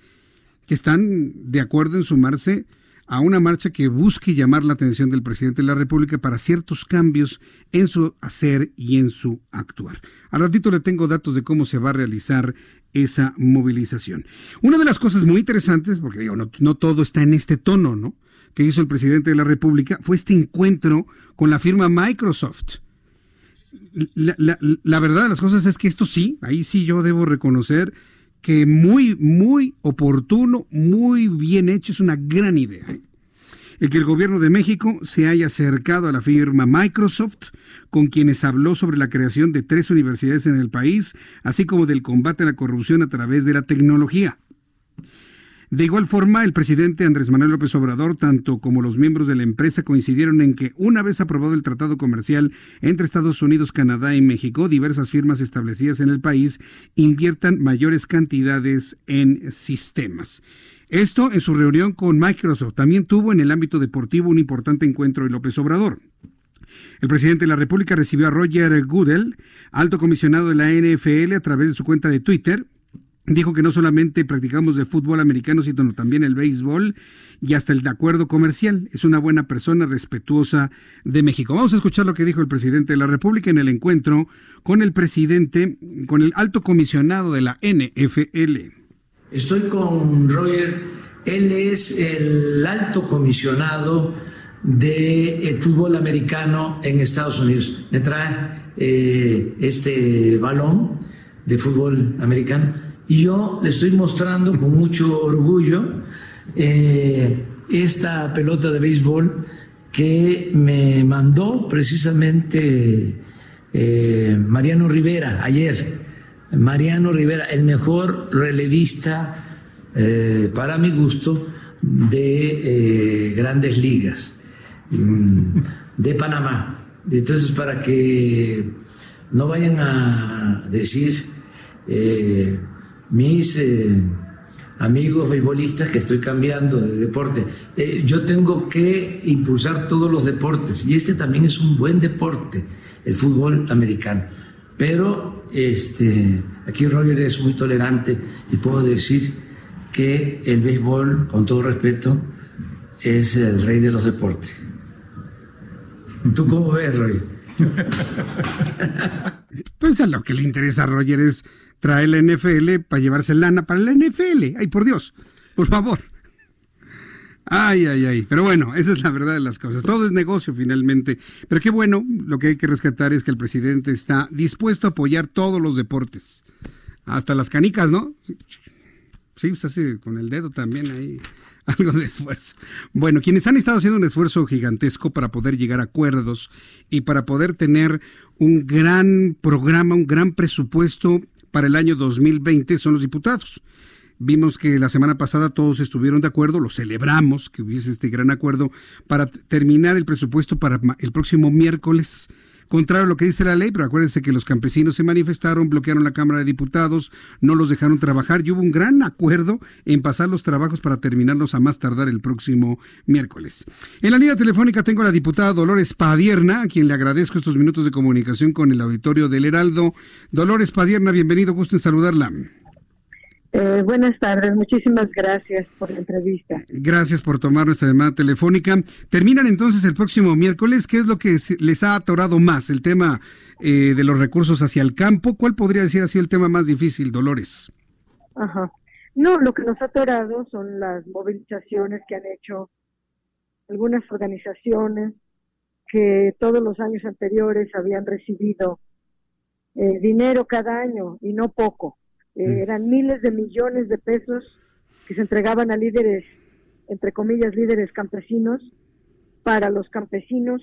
que están de acuerdo en sumarse a una marcha que busque llamar la atención del presidente de la República para ciertos cambios en su hacer y en su actuar. Al ratito le tengo datos de cómo se va a realizar esa movilización. Una de las cosas muy interesantes, porque digo, no, todo está en este tono, ¿no? que hizo el presidente de la República fue este encuentro con la firma Microsoft. La, la, la, verdad de las cosas es que esto sí, ahí sí yo debo reconocer que muy, muy oportuno, muy bien hecho, es una gran idea. ¿eh? El que el gobierno de México se haya acercado a la firma Microsoft, con quienes habló sobre la creación de tres universidades en el país, así como del combate a la corrupción a través de la tecnología. De igual forma, el presidente Andrés Manuel López Obrador, tanto como los miembros de la empresa, coincidieron en que una vez aprobado el tratado comercial entre Estados Unidos, Canadá y México, diversas firmas establecidas en el país inviertan mayores cantidades en sistemas. Esto en su reunión con Microsoft. También tuvo en el ámbito deportivo un importante encuentro de López Obrador. El presidente de la República recibió a Roger Goodell, alto comisionado de la NFL, a través de su cuenta de Twitter. Dijo que no solamente practicamos de fútbol americano, sino también el béisbol y hasta el acuerdo comercial. Es una buena persona respetuosa de México. Vamos a escuchar lo que dijo el presidente de la República en el encuentro con el presidente, con el alto comisionado de la NFL. Estoy con Roger. Él es el alto comisionado del fútbol americano en Estados Unidos. Me trae eh, este balón de fútbol americano y yo le estoy mostrando con mucho orgullo eh, esta pelota de béisbol que me mandó precisamente eh, Mariano Rivera ayer. Mariano Rivera, el mejor relevista para mi gusto de grandes ligas. Mm, de Panamá. Entonces, para que no vayan a decir eh, mis eh, amigos beisbolistas que estoy cambiando de deporte, eh, yo tengo que impulsar todos los deportes y este también es un buen deporte, el fútbol americano. Pero este, aquí Roger es muy tolerante y puedo decir que el béisbol, con todo respeto, es el rey de los deportes. ¿Tú cómo ves, Roger? Pues a lo que le interesa a Roger es traer la NFL para llevarse lana para la NFL. Ay, por Dios, por favor. Ay, ay, ay. Pero bueno, esa es la verdad de las cosas. Todo es negocio finalmente. Pero qué bueno, lo que hay que rescatar es que el presidente está dispuesto a apoyar todos los deportes. Hasta las canicas, ¿no? Sí, pues hace con el dedo también ahí. algo de esfuerzo. Bueno, quienes han estado haciendo un esfuerzo gigantesco para poder llegar a acuerdos y para poder tener un gran programa, un gran presupuesto para el año 2020 son los diputados. Vimos que la semana pasada todos estuvieron de acuerdo, lo celebramos que hubiese este gran acuerdo para terminar el presupuesto para el próximo miércoles contrario a lo que dice la ley, pero acuérdense que los campesinos se manifestaron, bloquearon la Cámara de Diputados, no los dejaron trabajar y hubo un gran acuerdo en pasar los trabajos para terminarlos a más tardar el próximo miércoles. En la línea telefónica tengo a la diputada Dolores Padierna, a quien le agradezco estos minutos de comunicación con el auditorio del Heraldo. Dolores Padierna, bienvenido, gusto en saludarla. Eh, buenas tardes, muchísimas gracias por la entrevista. Gracias por tomar nuestra llamada telefónica. Terminan entonces el próximo miércoles. ¿Qué es lo que les ha atorado más? ¿El tema eh, de los recursos hacia el campo? ¿Cuál podría decir ha sido el tema más difícil, Dolores? Ajá. No, lo que nos ha atorado son las movilizaciones que han hecho algunas organizaciones que todos los años anteriores habían recibido eh, dinero cada año y no poco eh, eran miles de millones de pesos que se entregaban a líderes, entre comillas, líderes campesinos, para los campesinos,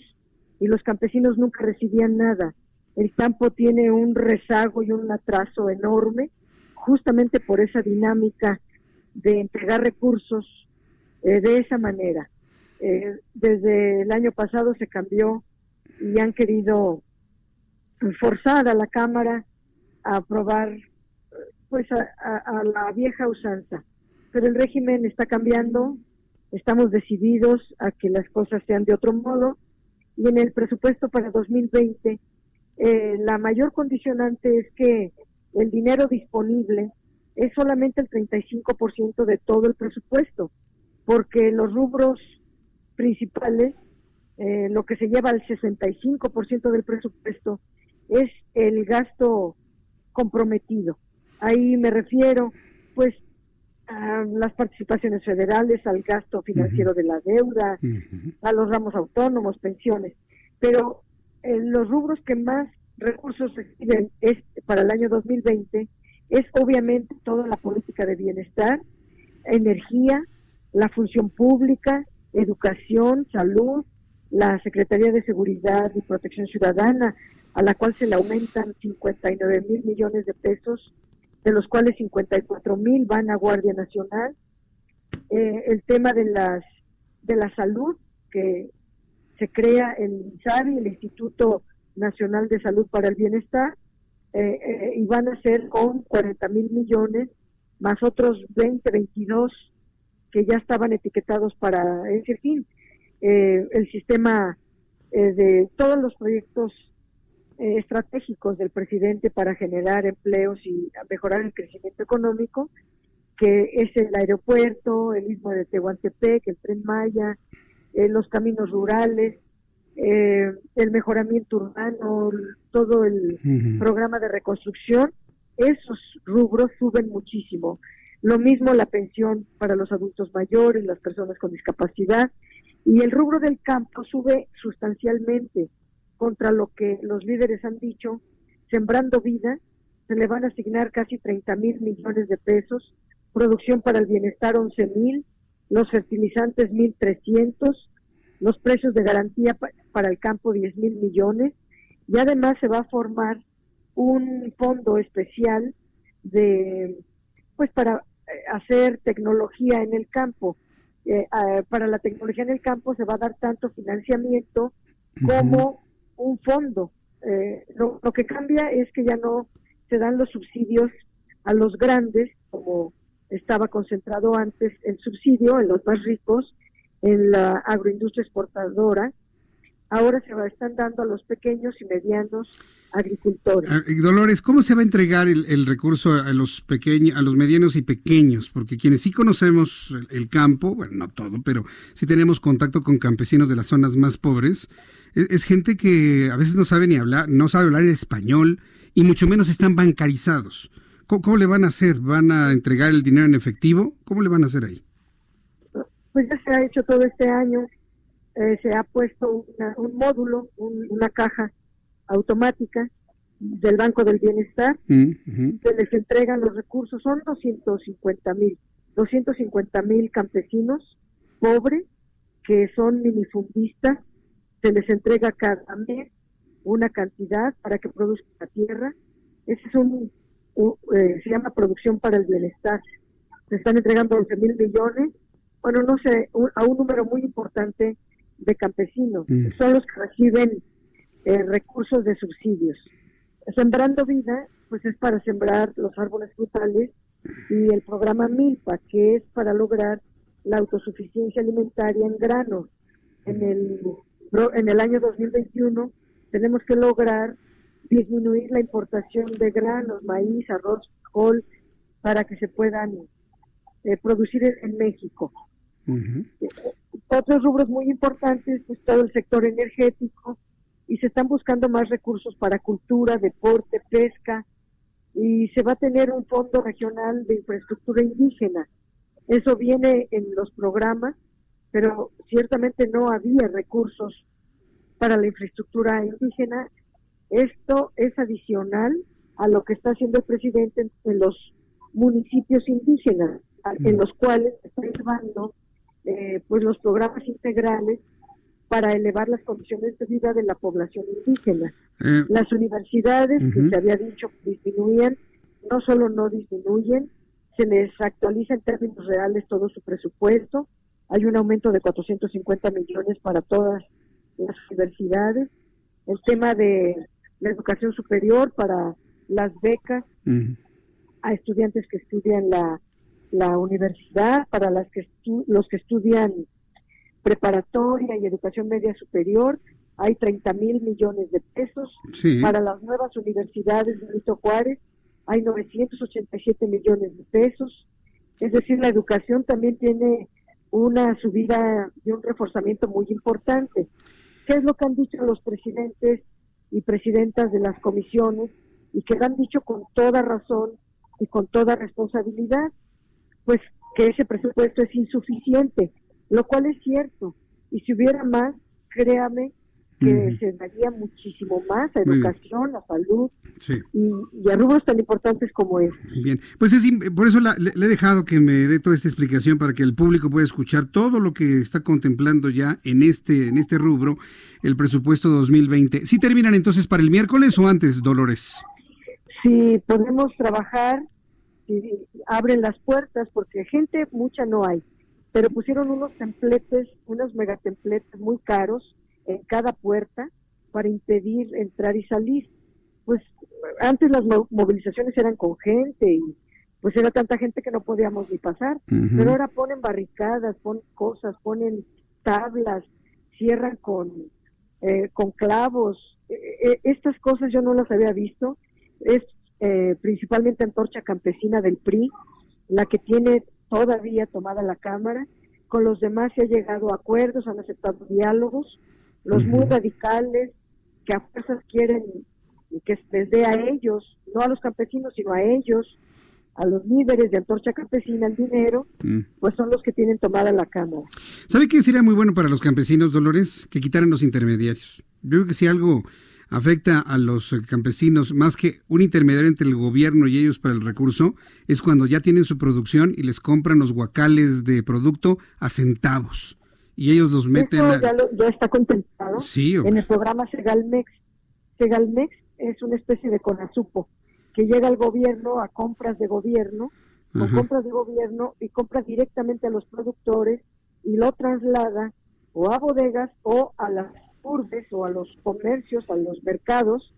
y los campesinos nunca recibían nada. El campo tiene un rezago y un atraso enorme, justamente por esa dinámica de entregar recursos eh, de esa manera. Eh, desde el año pasado se cambió y han querido forzar a la Cámara a aprobar pues a, la vieja usanza. Pero el régimen está cambiando, estamos decididos a que las cosas sean de otro modo y en el presupuesto para 2020 eh, la mayor condicionante es que el dinero disponible es solamente el 35% de todo el presupuesto, porque los rubros principales, eh, lo que se lleva al 65% del presupuesto, es el gasto comprometido. Ahí me refiero, pues, a las participaciones federales, al gasto financiero de la deuda, a los ramos autónomos, pensiones. Pero en los rubros que más recursos reciben es, para el año 2020 es obviamente toda la política de bienestar, energía, la función pública, educación, salud, la Secretaría de Seguridad y Protección Ciudadana, a la cual se le aumentan 59 mil millones de pesos de los cuales 54 mil van a Guardia Nacional, eh, el tema de las de la salud que se crea el INSABI, el Instituto Nacional de Salud para el Bienestar, eh, eh, y van a ser con 40 mil millones, más otros 20, 22 que ya estaban etiquetados para ese fin. El sistema de todos los proyectos estratégicos del presidente para generar empleos y mejorar el crecimiento económico, que es el aeropuerto, el mismo de Tehuantepec, el Tren Maya, los caminos rurales, eh, el mejoramiento urbano, todo el programa de reconstrucción, esos rubros suben muchísimo. Lo mismo la pensión para los adultos mayores, las personas con discapacidad, y el rubro del campo sube sustancialmente contra lo que los líderes han dicho, sembrando vida, se le van a asignar casi 30 mil millones de pesos, producción para el bienestar 11 mil, los fertilizantes 1.300, los precios de garantía para el campo 10 mil millones y además se va a formar un fondo especial de pues para eh, hacer tecnología en el campo. Eh, para la tecnología en el campo se va a dar tanto financiamiento como un fondo. Eh, lo, lo, que cambia es que ya no se dan los subsidios a los grandes, como estaba concentrado antes el subsidio en los más ricos, en la agroindustria exportadora, ahora se va, están dando a los pequeños y medianos agricultores. Ah, Dolores, ¿cómo se va a entregar el, recurso a los pequeños, a los medianos y pequeños? Porque quienes sí conocemos el, campo, bueno, no todo, pero sí tenemos contacto con campesinos de las zonas más pobres, es, gente que a veces no sabe ni hablar, no sabe hablar español y mucho menos están bancarizados. ¿Cómo le van a hacer? ¿Van a entregar el dinero en efectivo? ¿Cómo le van a hacer ahí? pues ya se ha hecho todo este año, eh, se ha puesto un módulo, una caja automática del Banco del Bienestar, mm, se les entregan los recursos, son 250 mil, 250 mil campesinos pobres que son minifundistas, se les entrega cada mes una cantidad para que produzcan la tierra, ese es un, eh, se llama producción para el bienestar, se están entregando 11 mil millones. Bueno, no sé, a un número muy importante de campesinos. Mm. Son los que reciben eh, recursos de subsidios. Sembrando Vida, pues es para sembrar los árboles frutales y el programa MILPA, que es para lograr la autosuficiencia alimentaria en granos. En el, en el año 2021 tenemos que lograr disminuir la importación de granos, maíz, arroz, col, para que se puedan eh, producir en México. Otros rubros muy importantes, pues todo el sector energético, y se están buscando más recursos para cultura, deporte, pesca, y se va a tener un fondo regional de infraestructura indígena. Eso viene en los programas, pero ciertamente no había recursos para la infraestructura indígena. Esto es adicional a lo que está haciendo el presidente en, los municipios indígenas, en los cuales está llevando eh, pues los programas integrales para elevar las condiciones de vida de la población indígena. Eh. Las universidades, que se había dicho disminuían, no solo no disminuyen, se les actualiza en términos reales todo su presupuesto, hay un aumento de 450 millones para todas las universidades, el tema de la educación superior para las becas a estudiantes que estudian la la universidad, para las que los que estudian preparatoria y educación media superior, hay 30 mil millones de pesos. Para las nuevas universidades de Benito Juárez, hay 987 millones de pesos. Es decir, la educación también tiene una subida y un reforzamiento muy importante. ¿Qué es lo que han dicho los presidentes y presidentas de las comisiones y que lo han dicho con toda razón y con toda responsabilidad? pues que ese presupuesto es insuficiente, lo cual es cierto. Y si hubiera más, créame que se daría muchísimo más a educación, a salud y, a rubros tan importantes como es. Bien, pues es, por eso le, he dejado que me dé toda esta explicación para que el público pueda escuchar todo lo que está contemplando ya en este, en este rubro el presupuesto 2020. ¿Sí terminan entonces para el miércoles o antes, Dolores? Sí, podemos trabajar abren las puertas porque gente mucha no hay. Pero pusieron unos templetes, unos megatempletes muy caros en cada puerta para impedir entrar y salir. Pues antes las movilizaciones eran con gente y pues era tanta gente que no podíamos ni pasar, pero ahora ponen barricadas, ponen cosas, ponen tablas, cierran con, eh, con clavos. E, e, estas cosas yo no las había visto. Es eh, principalmente Antorcha Campesina del PRI, la que tiene todavía tomada la Cámara. Con los demás se ha llegado a acuerdos, han aceptado diálogos. Los muy radicales, que a fuerzas quieren que les dé a ellos, no a los campesinos, sino a ellos, a los líderes de Antorcha Campesina el dinero, mm. pues son los que tienen tomada la Cámara. ¿Sabe qué sería muy bueno para los campesinos, Dolores? Que quitaran los intermediarios. Yo creo que si algo afecta a los campesinos más que un intermediario entre el gobierno y ellos para el recurso, es cuando ya tienen su producción y les compran los guacales de producto a centavos. Y ellos los meten... ya, ya, está contemplado sí, en el programa Segalmex. Segalmex es una especie de conazupo que llega al gobierno a compras de gobierno, con compras de gobierno y compra directamente a los productores y lo traslada o a bodegas o a las urbes o a los comercios, a los mercados,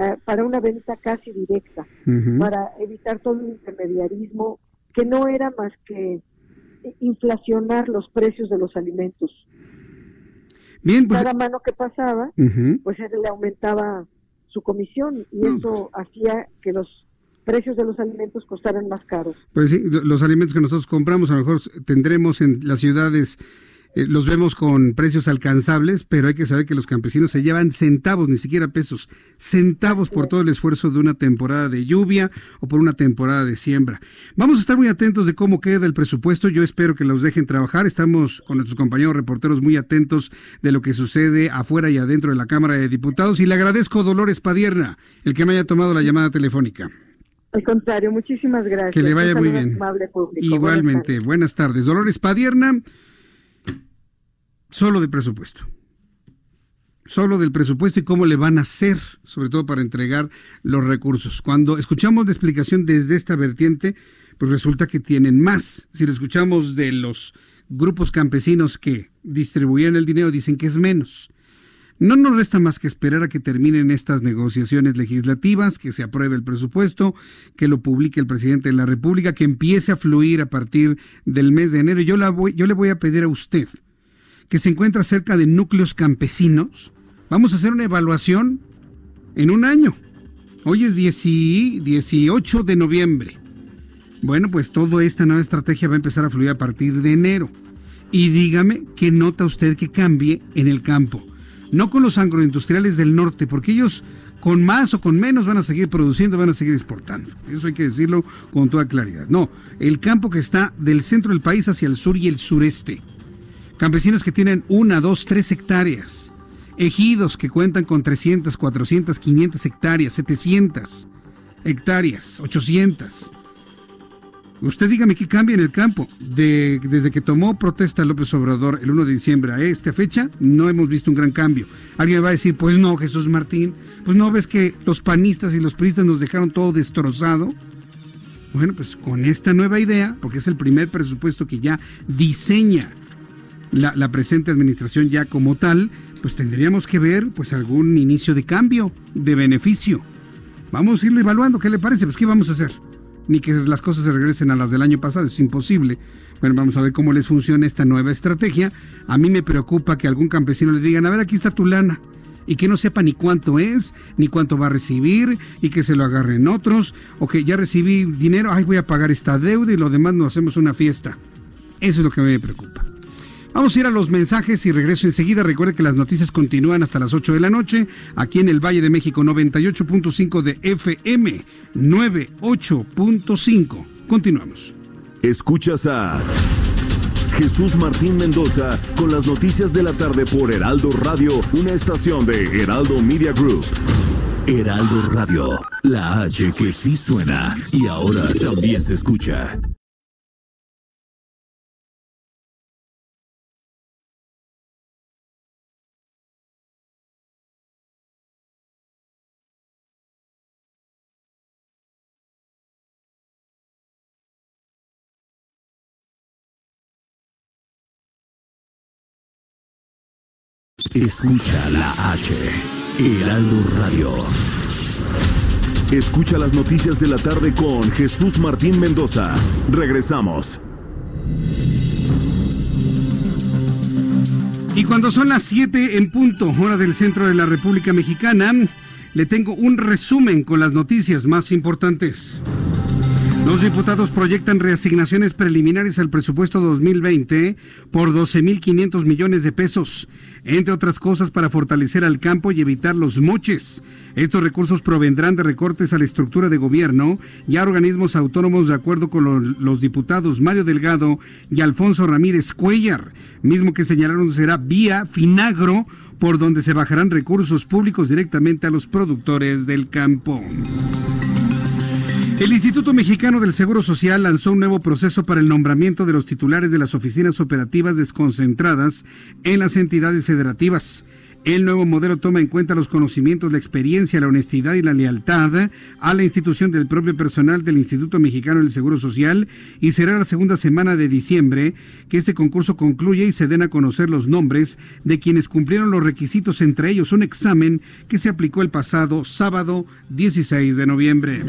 eh, para una venta casi directa, para evitar todo el intermediarismo que no era más que inflacionar los precios de los alimentos. Bien, pues... Cada mano que pasaba, pues le aumentaba su comisión y eso hacía que los precios de los alimentos costaran más caros. Pues sí, los alimentos que nosotros compramos a lo mejor tendremos en las ciudades eh, los vemos con precios alcanzables, pero hay que saber que los campesinos se llevan centavos, ni siquiera pesos, centavos por todo el esfuerzo de una temporada de lluvia o por una temporada de siembra. Vamos a estar muy atentos de cómo queda el presupuesto. Yo espero que los dejen trabajar. Estamos con nuestros compañeros reporteros muy atentos de lo que sucede afuera y adentro de la Cámara de Diputados. Y le agradezco, Dolores Padierna, el que me haya tomado la llamada telefónica. Al contrario, muchísimas gracias. Que le vaya muy bien. Igualmente, buenas tardes. Dolores Padierna solo de presupuesto. Solo del presupuesto y cómo le van a hacer, sobre todo para entregar los recursos. Cuando escuchamos la explicación desde esta vertiente, pues resulta que tienen más. Si lo escuchamos de los grupos campesinos que distribuían el dinero, dicen que es menos. No nos resta más que esperar a que terminen estas negociaciones legislativas, que se apruebe el presupuesto, que lo publique el presidente de la República, que empiece a fluir a partir del mes de enero. Yo, la voy, yo le voy a pedir a usted que se encuentra cerca de núcleos campesinos. Vamos a hacer una evaluación en un año. Hoy es 18 de noviembre. Bueno, pues toda esta nueva estrategia va a empezar a fluir a partir de enero. Y dígame qué nota usted que cambie en el campo. No con los agroindustriales del norte, porque ellos con más o con menos van a seguir produciendo, van a seguir exportando. Eso hay que decirlo con toda claridad. No, el campo que está del centro del país hacia el sur y el sureste. Campesinos que tienen una, dos, tres hectáreas. Ejidos que cuentan con 300, 400, 500 hectáreas, 700 hectáreas, 800. Usted dígame qué cambia en el campo. De, desde que tomó protesta López Obrador el 1 de diciembre a esta fecha, no hemos visto un gran cambio. Alguien va a decir, pues no, Jesús Martín, pues no ves que los panistas y los priistas nos dejaron todo destrozado. Bueno, pues con esta nueva idea, porque es el primer presupuesto que ya diseña la, presente administración ya como tal, pues tendríamos que ver pues algún inicio de cambio, de beneficio. Vamos a irlo evaluando, ¿qué le parece? Pues ¿qué vamos a hacer? Ni que las cosas se regresen a las del año pasado, es imposible. Bueno, vamos a ver cómo les funciona esta nueva estrategia. A mí me preocupa que algún campesino le digan, a ver, aquí está tu lana. Y que no sepa ni cuánto es, ni cuánto va a recibir, y que se lo agarren otros, o que ya recibí dinero, ay, voy a pagar esta deuda y lo demás nos hacemos una fiesta. Eso es lo que me preocupa. Vamos a ir a los mensajes y regreso enseguida. Recuerde que las noticias continúan hasta las 8 de la noche aquí en el Valle de México 98.5 de FM 98.5. Continuamos. Escuchas a Jesús Martín Mendoza con las noticias de la tarde por Heraldo Radio, una estación de Heraldo Media Group. Heraldo Radio, la H que sí suena y ahora también se escucha. Escucha la H, Heraldo Radio. Escucha las noticias de la tarde con Jesús Martín Mendoza. Regresamos. Y cuando son las 7 en punto, hora del centro de la República Mexicana, le tengo un resumen con las noticias más importantes. Los diputados proyectan reasignaciones preliminares al presupuesto 2020 por 12.500 millones de pesos, entre otras cosas para fortalecer al campo y evitar los moches. Estos recursos provendrán de recortes a la estructura de gobierno y a organismos autónomos de acuerdo con los diputados Mario Delgado y Alfonso Ramírez Cuellar, mismo que señalaron será vía Finagro por donde se bajarán recursos públicos directamente a los productores del campo. El Instituto Mexicano del Seguro Social lanzó un nuevo proceso para el nombramiento de los titulares de las oficinas operativas desconcentradas en las entidades federativas. El nuevo modelo toma en cuenta los conocimientos, la experiencia, la honestidad y la lealtad a la institución del propio personal del Instituto Mexicano del Seguro Social y será la segunda semana de diciembre que este concurso concluya y se den a conocer los nombres de quienes cumplieron los requisitos, entre ellos un examen que se aplicó el pasado sábado 16 de noviembre.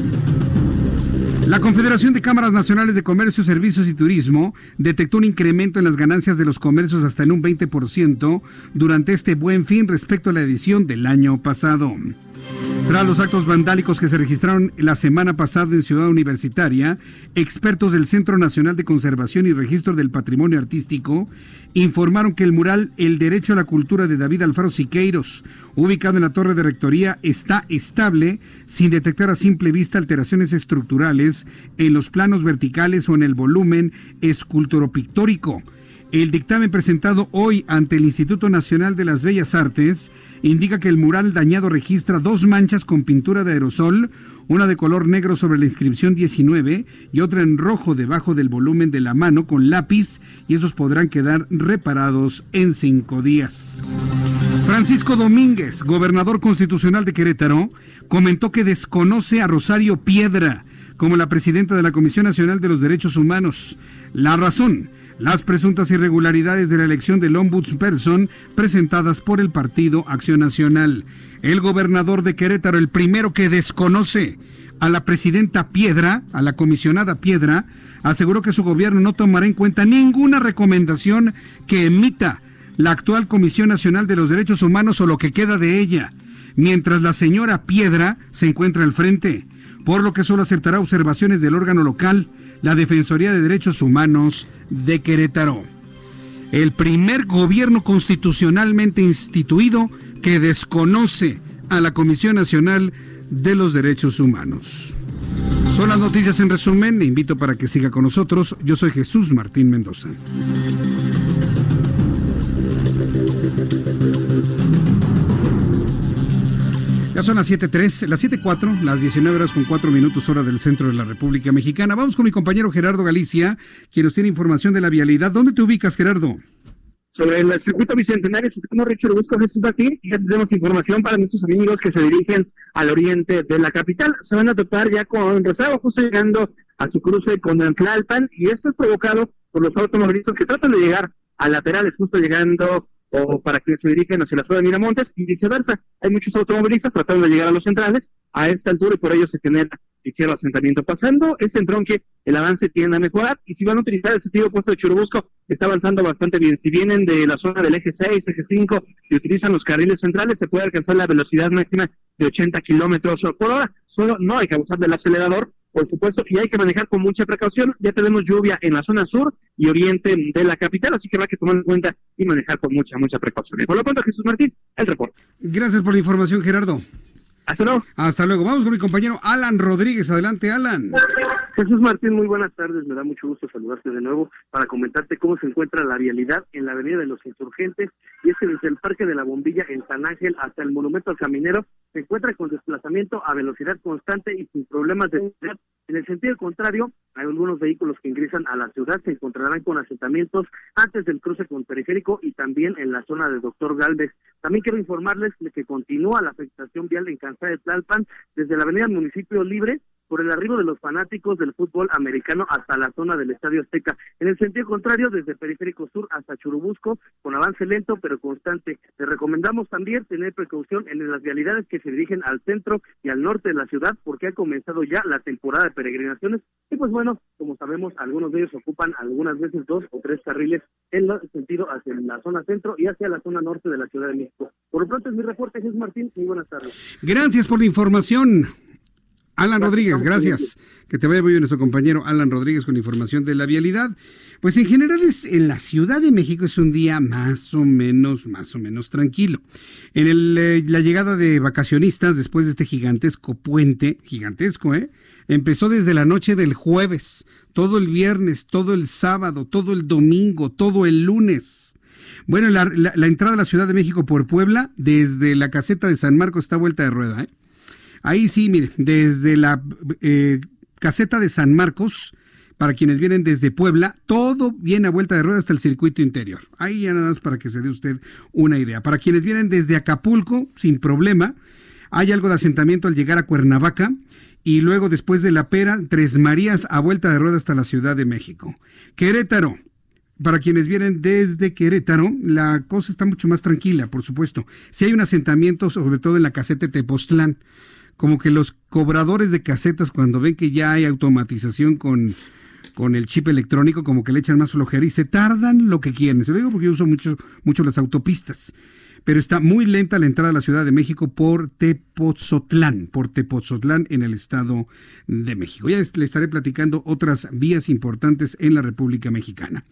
La Confederación de Cámaras Nacionales de Comercio, Servicios y Turismo detectó un incremento en las ganancias de los comercios hasta en un 20% durante este buen fin respecto a la edición del año pasado. Tras los actos vandálicos que se registraron la semana pasada en Ciudad Universitaria, expertos del Centro Nacional de Conservación y Registro del Patrimonio Artístico informaron que el mural El Derecho a la Cultura de David Alfaro Siqueiros, ubicado en la Torre de Rectoría, está estable sin detectar a simple vista alteraciones estructurales en los planos verticales o en el volumen esculturopictórico. El dictamen presentado hoy ante el Instituto Nacional de las Bellas Artes indica que el mural dañado registra dos manchas con pintura de aerosol, una de color negro sobre la inscripción 19 y otra en rojo debajo del volumen de la mano con lápiz y esos podrán quedar reparados en cinco días. Francisco Domínguez, gobernador constitucional de Querétaro, comentó que desconoce a Rosario Piedra como la presidenta de la Comisión Nacional de los Derechos Humanos. La razón las presuntas irregularidades de la elección del ombudsperson presentadas por el Partido Acción Nacional. El gobernador de Querétaro, el primero que desconoce a la presidenta Piedra, a la comisionada Piedra, aseguró que su gobierno no tomará en cuenta ninguna recomendación que emita la actual Comisión Nacional de los Derechos Humanos o lo que queda de ella, mientras la señora Piedra se encuentra al frente, por lo que solo aceptará observaciones del órgano local la Defensoría de Derechos Humanos de Querétaro. El primer gobierno constitucionalmente instituido que desconoce a la Comisión Nacional de los Derechos Humanos. Son las noticias en resumen. Le invito para que siga con nosotros. Yo soy Jesús Martín Mendoza. Ya son las 7.3, las 7.4, las 19 horas con 4 minutos hora del centro de la República Mexicana. Vamos con mi compañero Gerardo Galicia, quien nos tiene información de la vialidad. ¿Dónde te ubicas, Gerardo? Sobre el circuito bicentenario, como Richard Busco Jesús aquí, ya tenemos información para nuestros amigos que se dirigen al oriente de la capital. Se van a topar ya con rezago, justo llegando a su cruce con Tlalpan, y esto es provocado por los automovilistas que tratan de llegar a laterales, justo llegando o para que se dirigen hacia la zona de Miramontes y viceversa. Hay muchos automovilistas tratando de llegar a los centrales a esta altura y por ello se genera ligero asentamiento. Pasando este entronque, el avance tiende a mejorar y si van a utilizar el sentido opuesto de Churubusco, está avanzando bastante bien. Si vienen de la zona del eje 6, eje 5 y utilizan los carriles centrales, se puede alcanzar la velocidad máxima de 80 kilómetros por hora. Solo no hay que abusar del acelerador por supuesto, y hay que manejar con mucha precaución. Ya tenemos lluvia en la zona sur y oriente de la capital, así que a que tomar en cuenta y manejar con mucha, mucha precaución. por lo pronto, Jesús Martín, el reporte. Gracias por la información, Gerardo. Hasta luego. Hasta luego. Vamos con mi compañero Alan Rodríguez. Adelante, Alan. Jesús Martín, muy buenas tardes. Me da mucho gusto saludarte de nuevo para comentarte cómo se encuentra la vialidad en la Avenida de los Insurgentes. Y es que desde el Parque de la Bombilla en San Ángel hasta el Monumento al Caminero se encuentra con desplazamiento a velocidad constante y sin problemas de seguridad. En el sentido contrario, hay algunos vehículos que ingresan a la ciudad se encontrarán con asentamientos antes del cruce con periférico y también en la zona de Doctor Galvez. También quiero informarles de que continúa la afectación vial en Cansada de Tlalpan desde la avenida Municipio Libre por el arribo de los fanáticos del fútbol americano hasta la zona del Estadio Azteca. En el sentido contrario, desde Periférico Sur hasta Churubusco, con avance lento pero constante. Les recomendamos también tener precaución en las vialidades que se dirigen al centro y al norte de la ciudad, porque ha comenzado ya la temporada de peregrinaciones. Y pues bueno, como sabemos, algunos de ellos ocupan algunas veces dos o tres carriles en el sentido hacia la zona centro y hacia la zona norte de la Ciudad de México. Por lo pronto es mi reporte, Jesús Martín. Muy buenas tardes. Gracias por la información. Alan Rodríguez, gracias. Que te vaya muy bien nuestro compañero Alan Rodríguez con información de la vialidad. Pues en general es, en la Ciudad de México es un día más o menos, más o menos tranquilo. En el, eh, la llegada de vacacionistas después de este gigantesco puente, gigantesco, ¿eh? Empezó desde la noche del jueves, todo el viernes, todo el sábado, todo el domingo, todo el lunes. Bueno, la, la entrada a la Ciudad de México por Puebla, desde la caseta de San Marcos está vuelta de rueda, ¿eh? Ahí sí, mire, desde la eh, caseta de San Marcos, para quienes vienen desde Puebla, todo viene a vuelta de rueda hasta el circuito interior. Ahí ya nada más para que se dé usted una idea. Para quienes vienen desde Acapulco, sin problema, hay algo de asentamiento al llegar a Cuernavaca y luego después de la Pera, Tres Marías a vuelta de rueda hasta la Ciudad de México. Querétaro, para quienes vienen desde Querétaro, la cosa está mucho más tranquila, por supuesto. Si hay un asentamiento, sobre todo en la caseta de Tepoztlán, como que los cobradores de casetas cuando ven que ya hay automatización con, con el chip electrónico, como que le echan más flojera y se tardan lo que quieren. Se lo digo porque yo uso mucho, mucho las autopistas pero está muy lenta la entrada a la Ciudad de México por Tepozotlán, por Tepozotlán en el Estado de México. Ya le estaré platicando otras vías importantes en la República Mexicana.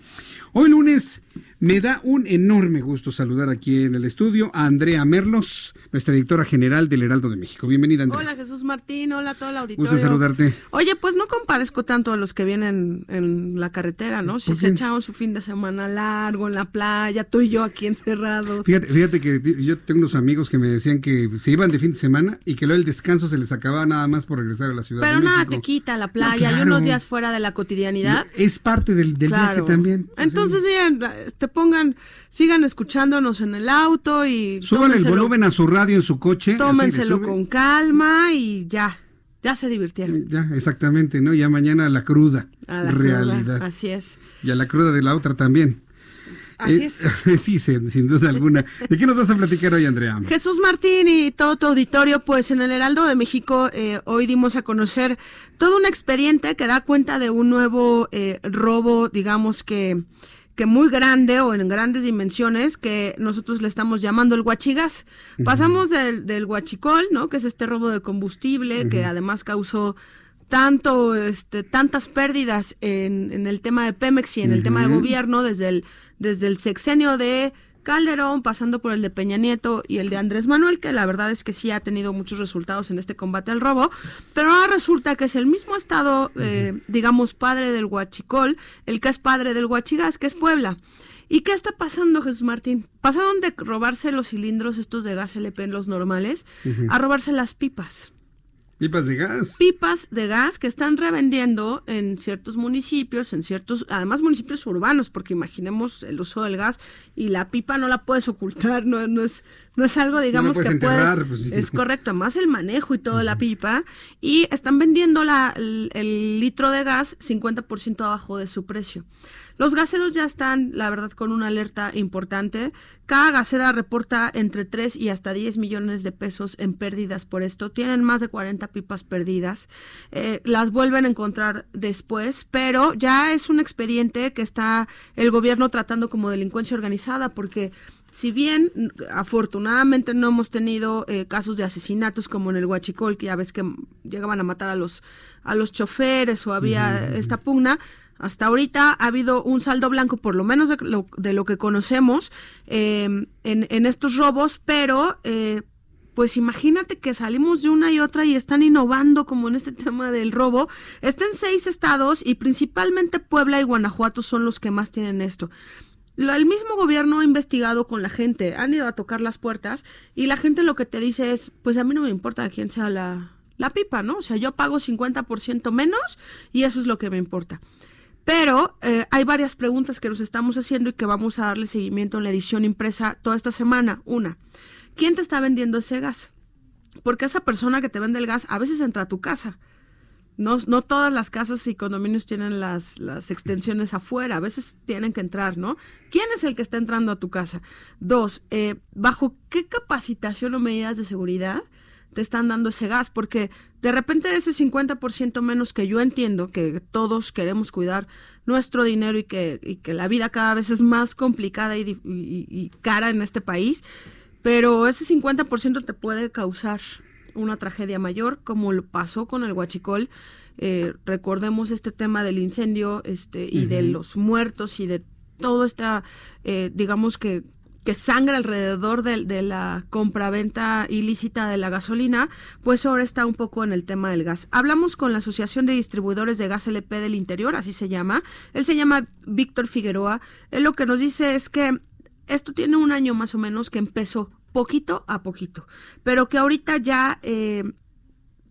Hoy lunes me da un enorme gusto saludar aquí en el estudio a Andrea Merlos, nuestra directora general del Heraldo de México. Bienvenida, Andrea. Hola, Jesús Martín. Hola a todo el auditorio. Gusto saludarte. Oye, pues no compadezco tanto a los que vienen en la carretera, ¿no? Si se echaron su fin de semana largo en la playa, tú y yo aquí encerrados. Fíjate, fíjate que yo tengo unos amigos que me decían que se iban de fin de semana y que luego el descanso se les acababa nada más por regresar a la ciudad. Pero nada te quita la playa y unos días fuera de la cotidianidad. Es parte del, viaje también. Entonces, bien, te pongan, sigan escuchándonos en el auto y. Suban el volumen a su radio en su coche. Tómenselo con calma y ya. Ya se divirtieron. Ya, exactamente, ¿no? Ya mañana la cruda a la realidad. así es. Y a la cruda de la otra también. Así eh, es. sí, sin, duda alguna. ¿De qué nos vas a platicar hoy, Andrea? Jesús Martín y todo tu auditorio, pues en el Heraldo de México eh, hoy dimos a conocer todo un expediente que da cuenta de un nuevo eh, robo, digamos que que muy grande o en grandes dimensiones que nosotros le estamos llamando el guachigas. Pasamos del, del guachicol, ¿no? Que es este robo de combustible que además causó tanto, este, tantas pérdidas en, en, el tema de Pemex y en el tema de gobierno desde el, desde el sexenio de Calderón, pasando por el de Peña Nieto y el de Andrés Manuel, que la verdad es que sí ha tenido muchos resultados en este combate al robo, pero ahora resulta que es el mismo estado, eh, digamos, padre del Huachicol, el que es padre del Huachigas, que es Puebla. ¿Y qué está pasando, Jesús Martín? Pasaron de robarse los cilindros estos de gas LP en los normales a robarse las pipas. Pipas de gas. Pipas de gas que están revendiendo en ciertos municipios, en ciertos, además municipios urbanos, porque imaginemos el uso del gas y la pipa no la puedes ocultar, no, no es, no es algo, digamos, que puedes. Pues, es correcto, más el manejo y toda la pipa. Y están vendiendo la, el, el litro de gas 50% abajo de su precio. Los gaseros ya están, la verdad, con una alerta importante. Cada gasera reporta entre 3 y hasta 10 millones de pesos en pérdidas por esto. Tienen más de 40 pipas perdidas. Eh, las vuelven a encontrar después, pero ya es un expediente que está el gobierno tratando como delincuencia organizada porque si bien afortunadamente no hemos tenido eh, casos de asesinatos como en el Huachicol, que ya ves que llegaban a matar a los a los choferes o había esta pugna, hasta ahorita ha habido un saldo blanco, por lo menos de lo, lo que conocemos, em, en, en, estos robos, pero eh, pues imagínate que salimos de una y otra y están innovando como en este tema del robo. Están seis estados y principalmente Puebla y Guanajuato son los que más tienen esto. el mismo gobierno ha investigado con la gente, han ido a tocar las puertas y la gente lo que te dice es, pues a mí no me importa quién sea la, la pipa, ¿no? O sea, yo pago 50% menos y eso es lo que me importa. Pero eh, hay varias preguntas que nos estamos haciendo y que vamos a darle seguimiento en la edición impresa toda esta semana. Una, ¿quién te está vendiendo ese gas? Porque esa persona que te vende el gas a veces entra a tu casa. No, no todas las casas y condominios tienen las, extensiones afuera, a veces tienen que entrar, ¿no? ¿Quién es el que está entrando a tu casa? Dos, eh, ¿bajo qué capacitación o medidas de seguridad te están dando ese gas? Porque de repente ese 50% menos que yo entiendo que todos queremos cuidar nuestro dinero y que, y que la vida cada vez es más complicada y, y cara en este país, pero ese 50% te puede causar una tragedia mayor, como lo pasó con el Huachicol. Eh, recordemos este tema del incendio este, y de los muertos y de todo esta, eh, digamos que que sangra alrededor de, la compraventa ilícita de la gasolina, pues ahora está un poco en el tema del gas. Hablamos con la Asociación de Distribuidores de Gas LP del Interior, así se llama. Él se llama Víctor Figueroa. Él lo que nos dice es que esto tiene un año más o menos que empezó poquito a poquito, pero que ahorita ya, eh,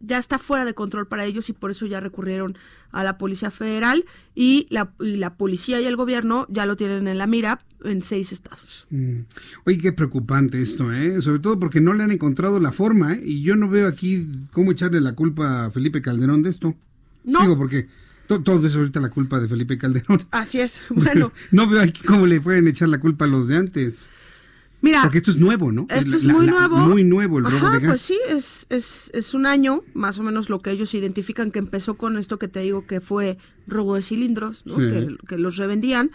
ya está fuera de control para ellos y por eso ya recurrieron a la Policía Federal y la policía y el gobierno ya lo tienen en la mira en seis estados. Mm. Oye, qué preocupante esto, ¿eh? sobre todo porque no le han encontrado la forma ¿eh? y yo no veo aquí cómo echarle la culpa a Felipe Calderón de esto. No. Digo, porque todo es ahorita la culpa de Felipe Calderón. Así es, bueno. no veo aquí cómo le pueden echar la culpa a los de antes. Mira, porque esto es nuevo, ¿no? Esto es, muy nuevo. muy nuevo el robo de gas. Pues sí, es, es, es, un año, más o menos lo que ellos identifican que empezó con esto que te digo que fue robo de cilindros, ¿no? que, que, los revendían.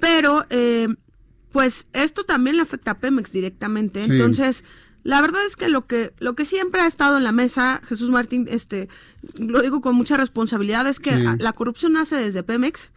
Pero, eh, pues esto también le afecta a Pemex directamente. Entonces, la verdad es que lo que lo que siempre ha estado en la mesa, Jesús Martín, este, lo digo con mucha responsabilidad, es que la corrupción nace desde Pemex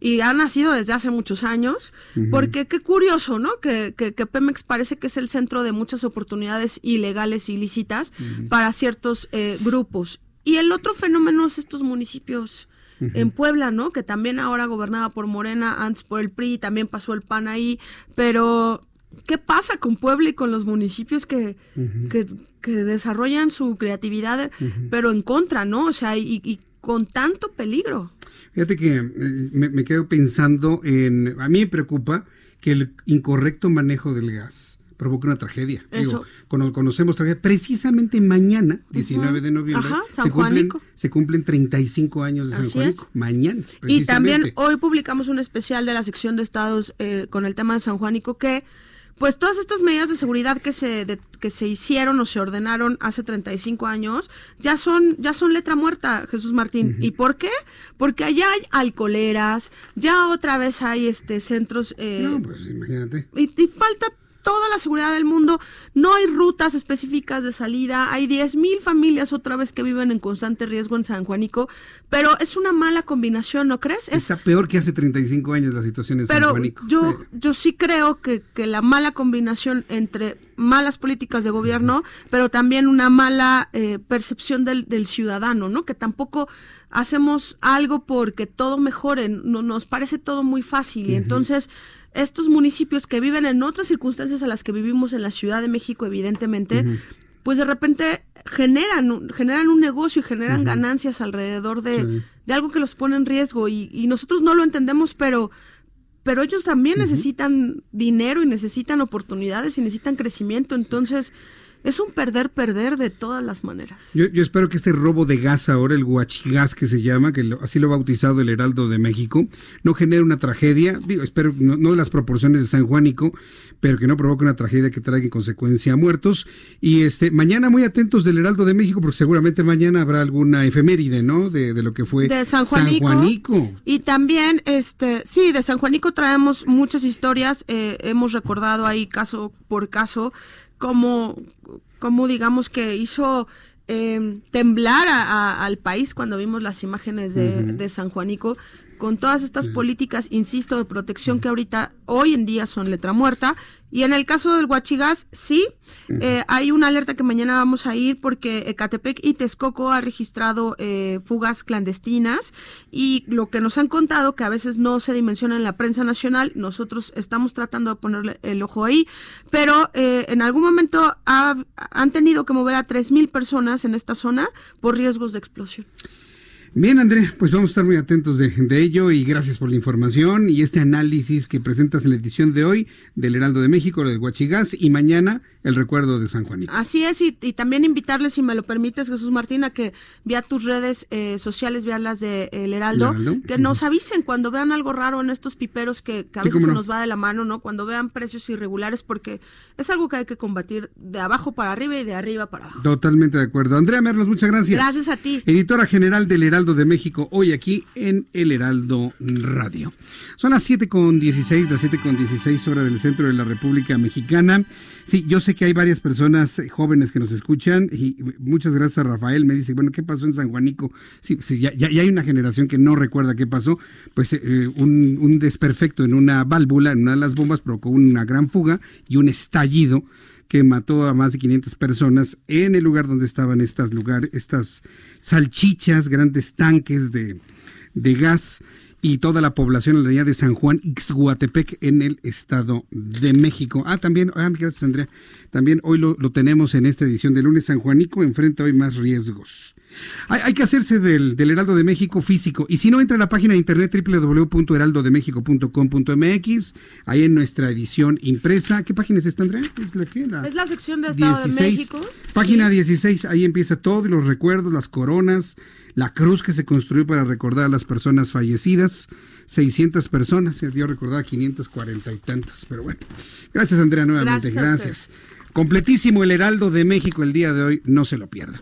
y ha nacido desde hace muchos años, porque qué curioso, ¿no? Que, que, Pemex parece que es el centro de muchas oportunidades ilegales, ilícitas para ciertos eh, grupos. Y el otro fenómeno es estos municipios en Puebla, ¿no? Que también ahora gobernaba por Morena, antes por el PRI, también pasó el PAN ahí, pero ¿qué pasa con Puebla y con los municipios que, que, desarrollan su creatividad, pero en contra, ¿no? O sea, y, y con tanto peligro. Fíjate que eh, me, quedo pensando en, a mí me preocupa que el incorrecto manejo del gas provoque una tragedia. Digo, conocemos tragedia. Precisamente mañana, 19 de noviembre, se, cumplen, se, cumplen, 35 años de San Juanico. Mañana. Y también hoy publicamos un especial de la sección de estados eh, con el tema de San Juanico que pues todas estas medidas de seguridad que se que se hicieron o se ordenaron hace 35 años ya son ya son letra muerta, Jesús Martín. ¿Y por qué? Porque allá hay alcoholeras, ya otra vez hay este centros eh, No, pues imagínate. Y, y falta toda la seguridad del mundo, no hay rutas específicas de salida, hay 10.000 familias otra vez que viven en constante riesgo en San Juanico, pero es una mala combinación, ¿no crees? Es, Está peor que hace 35 años la situación en San Juanico. Yo, eh. yo sí creo que, que la mala combinación entre malas políticas de gobierno, pero también una mala eh, percepción del, del ciudadano, ¿no? Que tampoco hacemos algo porque todo mejore, no, nos parece todo muy fácil y entonces estos municipios que viven en otras circunstancias a las que vivimos en la Ciudad de México, evidentemente, pues de repente generan, generan un negocio y generan ganancias alrededor de, de, algo que los pone en riesgo. Y, y, nosotros no lo entendemos, pero, pero ellos también necesitan dinero y necesitan oportunidades y necesitan crecimiento. Entonces, es un perder-perder de todas las maneras. Yo, espero que este robo de gas ahora, el guachigas que se llama, que así lo ha bautizado el Heraldo de México, no genere una tragedia, digo, espero no, de las proporciones de San Juanico, pero que no provoque una tragedia que traiga en consecuencia muertos. Y este mañana muy atentos del Heraldo de México, porque seguramente mañana habrá alguna efeméride, ¿no? De, lo que fue de San Juanico. Y también, este, sí, de San Juanico traemos muchas historias, eh, hemos recordado ahí caso por caso como, como digamos que hizo eh, temblar al país cuando vimos las imágenes de, de San Juanico con todas estas políticas, insisto, de protección que ahorita, hoy en día son letra muerta. Y en el caso del Huachigas, sí, eh, hay una alerta que mañana vamos a ir porque Ecatepec y Texcoco ha registrado eh, fugas clandestinas y lo que nos han contado, que a veces no se dimensiona en la prensa nacional, nosotros estamos tratando de ponerle el ojo ahí, pero eh, en algún momento han tenido que mover a 3.000 personas en esta zona por riesgos de explosión. Bien, Andrea, pues vamos a estar muy atentos de, ello y gracias por la información y este análisis que presentas en la edición de hoy del Heraldo de México, del Huachigás, y mañana el recuerdo de San Juanito. Así es, y, también invitarles, si me lo permites, Jesús Martín, a que vea tus redes eh, sociales, vean las de El Heraldo, que nos avisen cuando vean algo raro en estos piperos que, a veces se nos va de la mano, ¿no? Cuando vean precios irregulares, porque es algo que hay que combatir de abajo para arriba y de arriba para abajo. Totalmente de acuerdo. Andrea Merlos, muchas gracias. Gracias a ti. Editora general del Heraldo de México, hoy aquí en El Heraldo Radio. Son las 7 con 16, las 7 con 16 horas del centro de la República Mexicana. Sí, yo sé que hay varias personas eh, jóvenes que nos escuchan y muchas gracias a Rafael. Me dice, bueno, ¿qué pasó en San Juanico? Sí, sí ya, hay una generación que no recuerda qué pasó. Pues eh, un desperfecto en una válvula, en una de las bombas, provocó una gran fuga y un estallido que mató a más de 500 personas en el lugar donde estaban estas lugares, estas salchichas, grandes tanques de, de gas y toda la población en la de San Juan Ixhuatepec en el Estado de México. Ah, también, ah, gracias Andrea, también hoy lo, lo tenemos en esta edición de lunes San Juanico, enfrenta hoy más riesgos. Hay, que hacerse del, Heraldo de México físico. Y si no, entra a la página de internet www.heraldodemexico.com.mx. Ahí en nuestra edición impresa. ¿Qué página es esta, Andrea? Es la, es la sección de Estado de México. Página 16. Ahí empieza todo, los recuerdos, las coronas, la cruz que se construyó para recordar a las personas fallecidas. 600 personas. Yo recordaba 540 y tantas. Pero bueno. Gracias, Andrea, nuevamente. Gracias. Completísimo el Heraldo de México el día de hoy. No se lo pierda.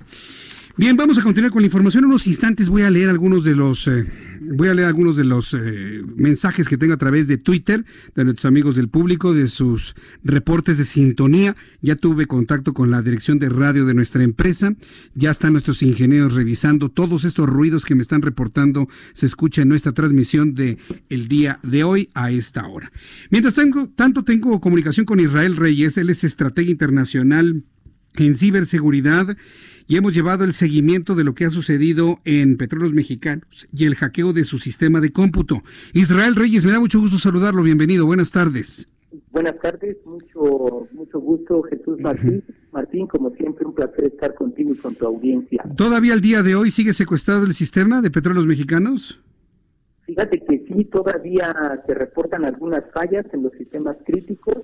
Bien, vamos a continuar con la información. En unos instantes voy a leer algunos de los, eh, voy a leer algunos de los eh, mensajes que tengo a través de Twitter de nuestros amigos del público, de sus reportes de sintonía. Ya tuve contacto con la dirección de radio de nuestra empresa. Ya están nuestros ingenieros revisando todos estos ruidos que me están reportando. Se escucha en nuestra transmisión de el día de hoy a esta hora. Mientras tanto, tanto tengo comunicación con Israel Reyes. Él es estratega internacional en ciberseguridad y hemos llevado el seguimiento de lo que ha sucedido en Petróleos Mexicanos y el hackeo de su sistema de cómputo. Israel Reyes, me da mucho gusto saludarlo. Bienvenido. Buenas tardes. Buenas tardes, mucho mucho gusto Jesús Martín. Martín, como siempre, un placer estar contigo y con tu audiencia. ¿Todavía al día de hoy sigue secuestrado el sistema de petróleos mexicanos? Fíjate que sí, todavía se reportan algunas fallas en los sistemas críticos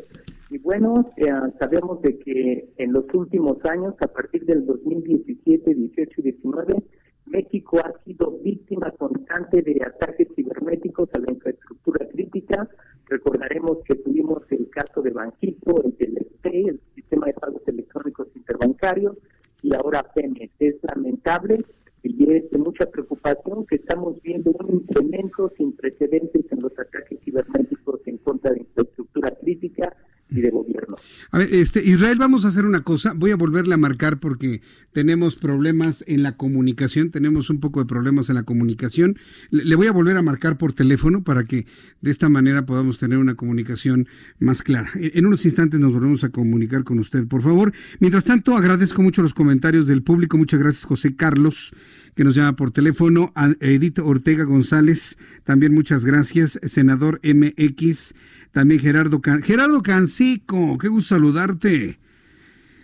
y bueno, eh, sabemos de que en los últimos años, a partir del 2017, 18 y 19, México ha sido víctima constante de ataques cibernéticos a la infraestructura crítica. Recordaremos que tuvimos el caso de Banquito, el del el sistema de pagos electrónicos interbancarios, y ahora Pemex. Es lamentable y es de mucha preocupación que estamos viendo un incremento sin precedentes en los ataques cibernéticos en contra de infraestructura crítica y de gobierno. A ver, este, Israel, vamos a hacer una cosa, voy a volverle a marcar porque tenemos problemas en la comunicación, tenemos un poco de problemas en la comunicación. Le, voy a volver a marcar por teléfono para que de esta manera podamos tener una comunicación más clara. En, unos instantes nos volvemos a comunicar con usted, por favor. Mientras tanto, agradezco mucho los comentarios del público. Muchas gracias, José Carlos, que nos llama por teléfono. A Edith Ortega González, también muchas gracias. Senador MX. También Gerardo, Gerardo Canseco, qué gusto saludarte.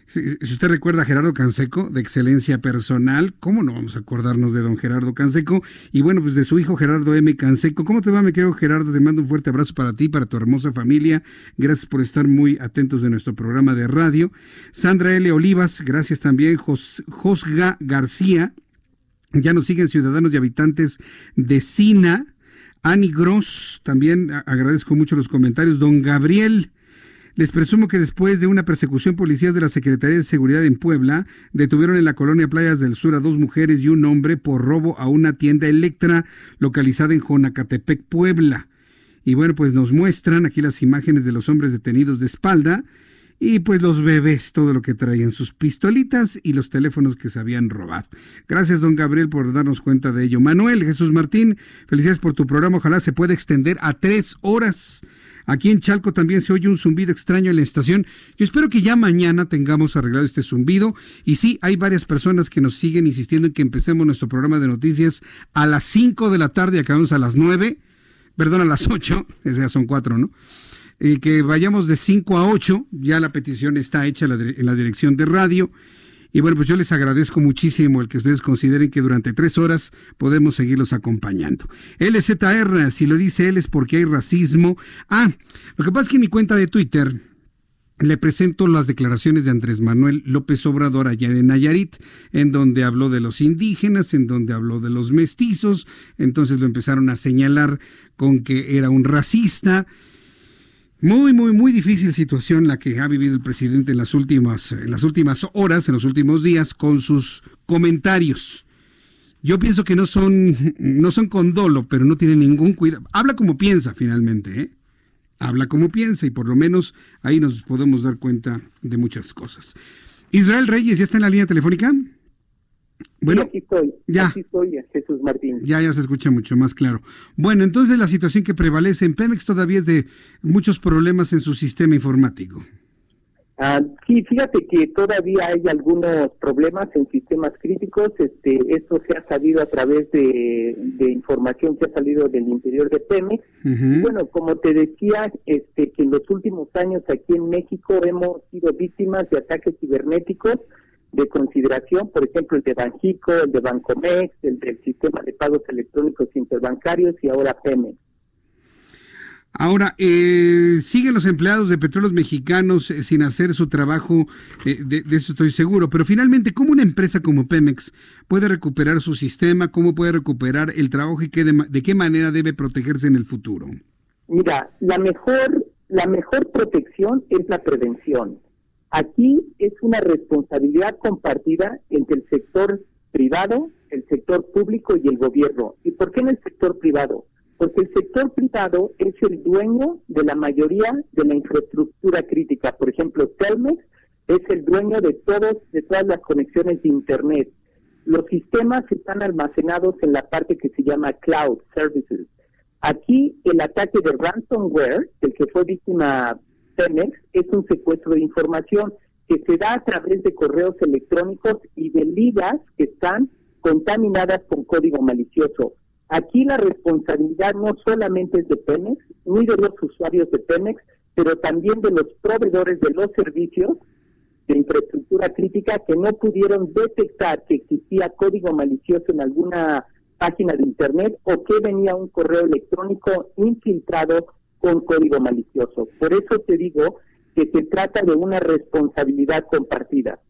Si, usted recuerda a Gerardo Canseco, de excelencia personal, ¿cómo no vamos a acordarnos de don Gerardo Canseco? Y bueno, pues de su hijo Gerardo M. Canseco. ¿Cómo te va, me quedo Gerardo? Te mando un fuerte abrazo para ti, para tu hermosa familia. Gracias por estar muy atentos de nuestro programa de radio. Sandra L. Olivas, gracias también. Josga García, ya nos siguen ciudadanos y habitantes de Sina. Ani Gross, también agradezco mucho los comentarios. Don Gabriel, les presumo que después de una persecución policías de la Secretaría de Seguridad en Puebla, detuvieron en la colonia Playas del Sur a dos mujeres y un hombre por robo a una tienda Electra localizada en Jonacatepec, Puebla. Y bueno, pues nos muestran aquí las imágenes de los hombres detenidos de espalda y pues los bebés, todo lo que traían, sus pistolitas y los teléfonos que se habían robado. Gracias, don Gabriel, por darnos cuenta de ello. Manuel Jesús Martín, felicidades por tu programa. Ojalá se pueda extender a tres horas. Aquí en Chalco también se oye un zumbido extraño en la estación. Yo espero que ya mañana tengamos arreglado este zumbido. Y sí, hay varias personas que nos siguen insistiendo en que empecemos nuestro programa de noticias a las 5 de la tarde acabamos a las 9. Perdón, a las 8. ya son cuatro, ¿no? Que vayamos de 5 a 8, ya la petición está hecha en la dirección de radio. Y bueno, pues yo les agradezco muchísimo el que ustedes consideren que durante tres horas podemos seguirlos acompañando. LZR, si lo dice él es porque hay racismo. Ah, lo que pasa es que en mi cuenta de Twitter le presento las declaraciones de Andrés Manuel López Obrador ayer en Nayarit, en donde habló de los indígenas, en donde habló de los mestizos, entonces lo empezaron a señalar con que era un racista muy, muy, muy difícil situación la que ha vivido el presidente en las últimas, en las últimas horas, en los últimos días, con sus comentarios. Yo pienso que no son, no son con dolo, pero no tiene ningún cuidado. Habla como piensa finalmente, ¿eh? Habla como piensa y por lo menos ahí nos podemos dar cuenta de muchas cosas. Israel Reyes, ¿ya está en la línea telefónica? Bueno, aquí estoy. Ya. Aquí estoy, Jesús Martín. Ya, ya se escucha mucho más claro. Bueno, entonces la situación que prevalece en Pemex todavía es de muchos problemas en su sistema informático. Ah, sí, fíjate que todavía hay algunos problemas en sistemas críticos. Este, esto se ha sabido a través de, información que ha salido del interior de Pemex. Bueno, como te decía, este, que en los últimos años aquí en México hemos sido víctimas de ataques cibernéticos de consideración, por ejemplo, el de Banjico, el de Bancomex, el del sistema de pagos electrónicos interbancarios y ahora Pemex. Ahora, eh, siguen los empleados de petróleos mexicanos eh, sin hacer su trabajo, eh, de, eso estoy seguro, pero finalmente, ¿cómo una empresa como Pemex puede recuperar su sistema? ¿Cómo puede recuperar el trabajo y qué de, qué manera debe protegerse en el futuro? Mira, la mejor, la mejor protección es la prevención. Aquí es una responsabilidad compartida entre el sector privado, el sector público y el gobierno. ¿Y por qué en el sector privado? Porque el sector privado es el dueño de la mayoría de la infraestructura crítica. Por ejemplo, Telmex es el dueño de todos de todas las conexiones de internet. Los sistemas están almacenados en la parte que se llama cloud services. Aquí el ataque de ransomware, el que fue víctima Pemex es un secuestro de información que se da a través de correos electrónicos y de ligas que están contaminadas con código malicioso. Aquí la responsabilidad no solamente es de Pemex, ni de los usuarios de Pemex, pero también de los proveedores de los servicios de infraestructura crítica que no pudieron detectar que existía código malicioso en alguna página de Internet o que venía un correo electrónico infiltrado con código malicioso. Por eso te digo que se trata de una responsabilidad compartida.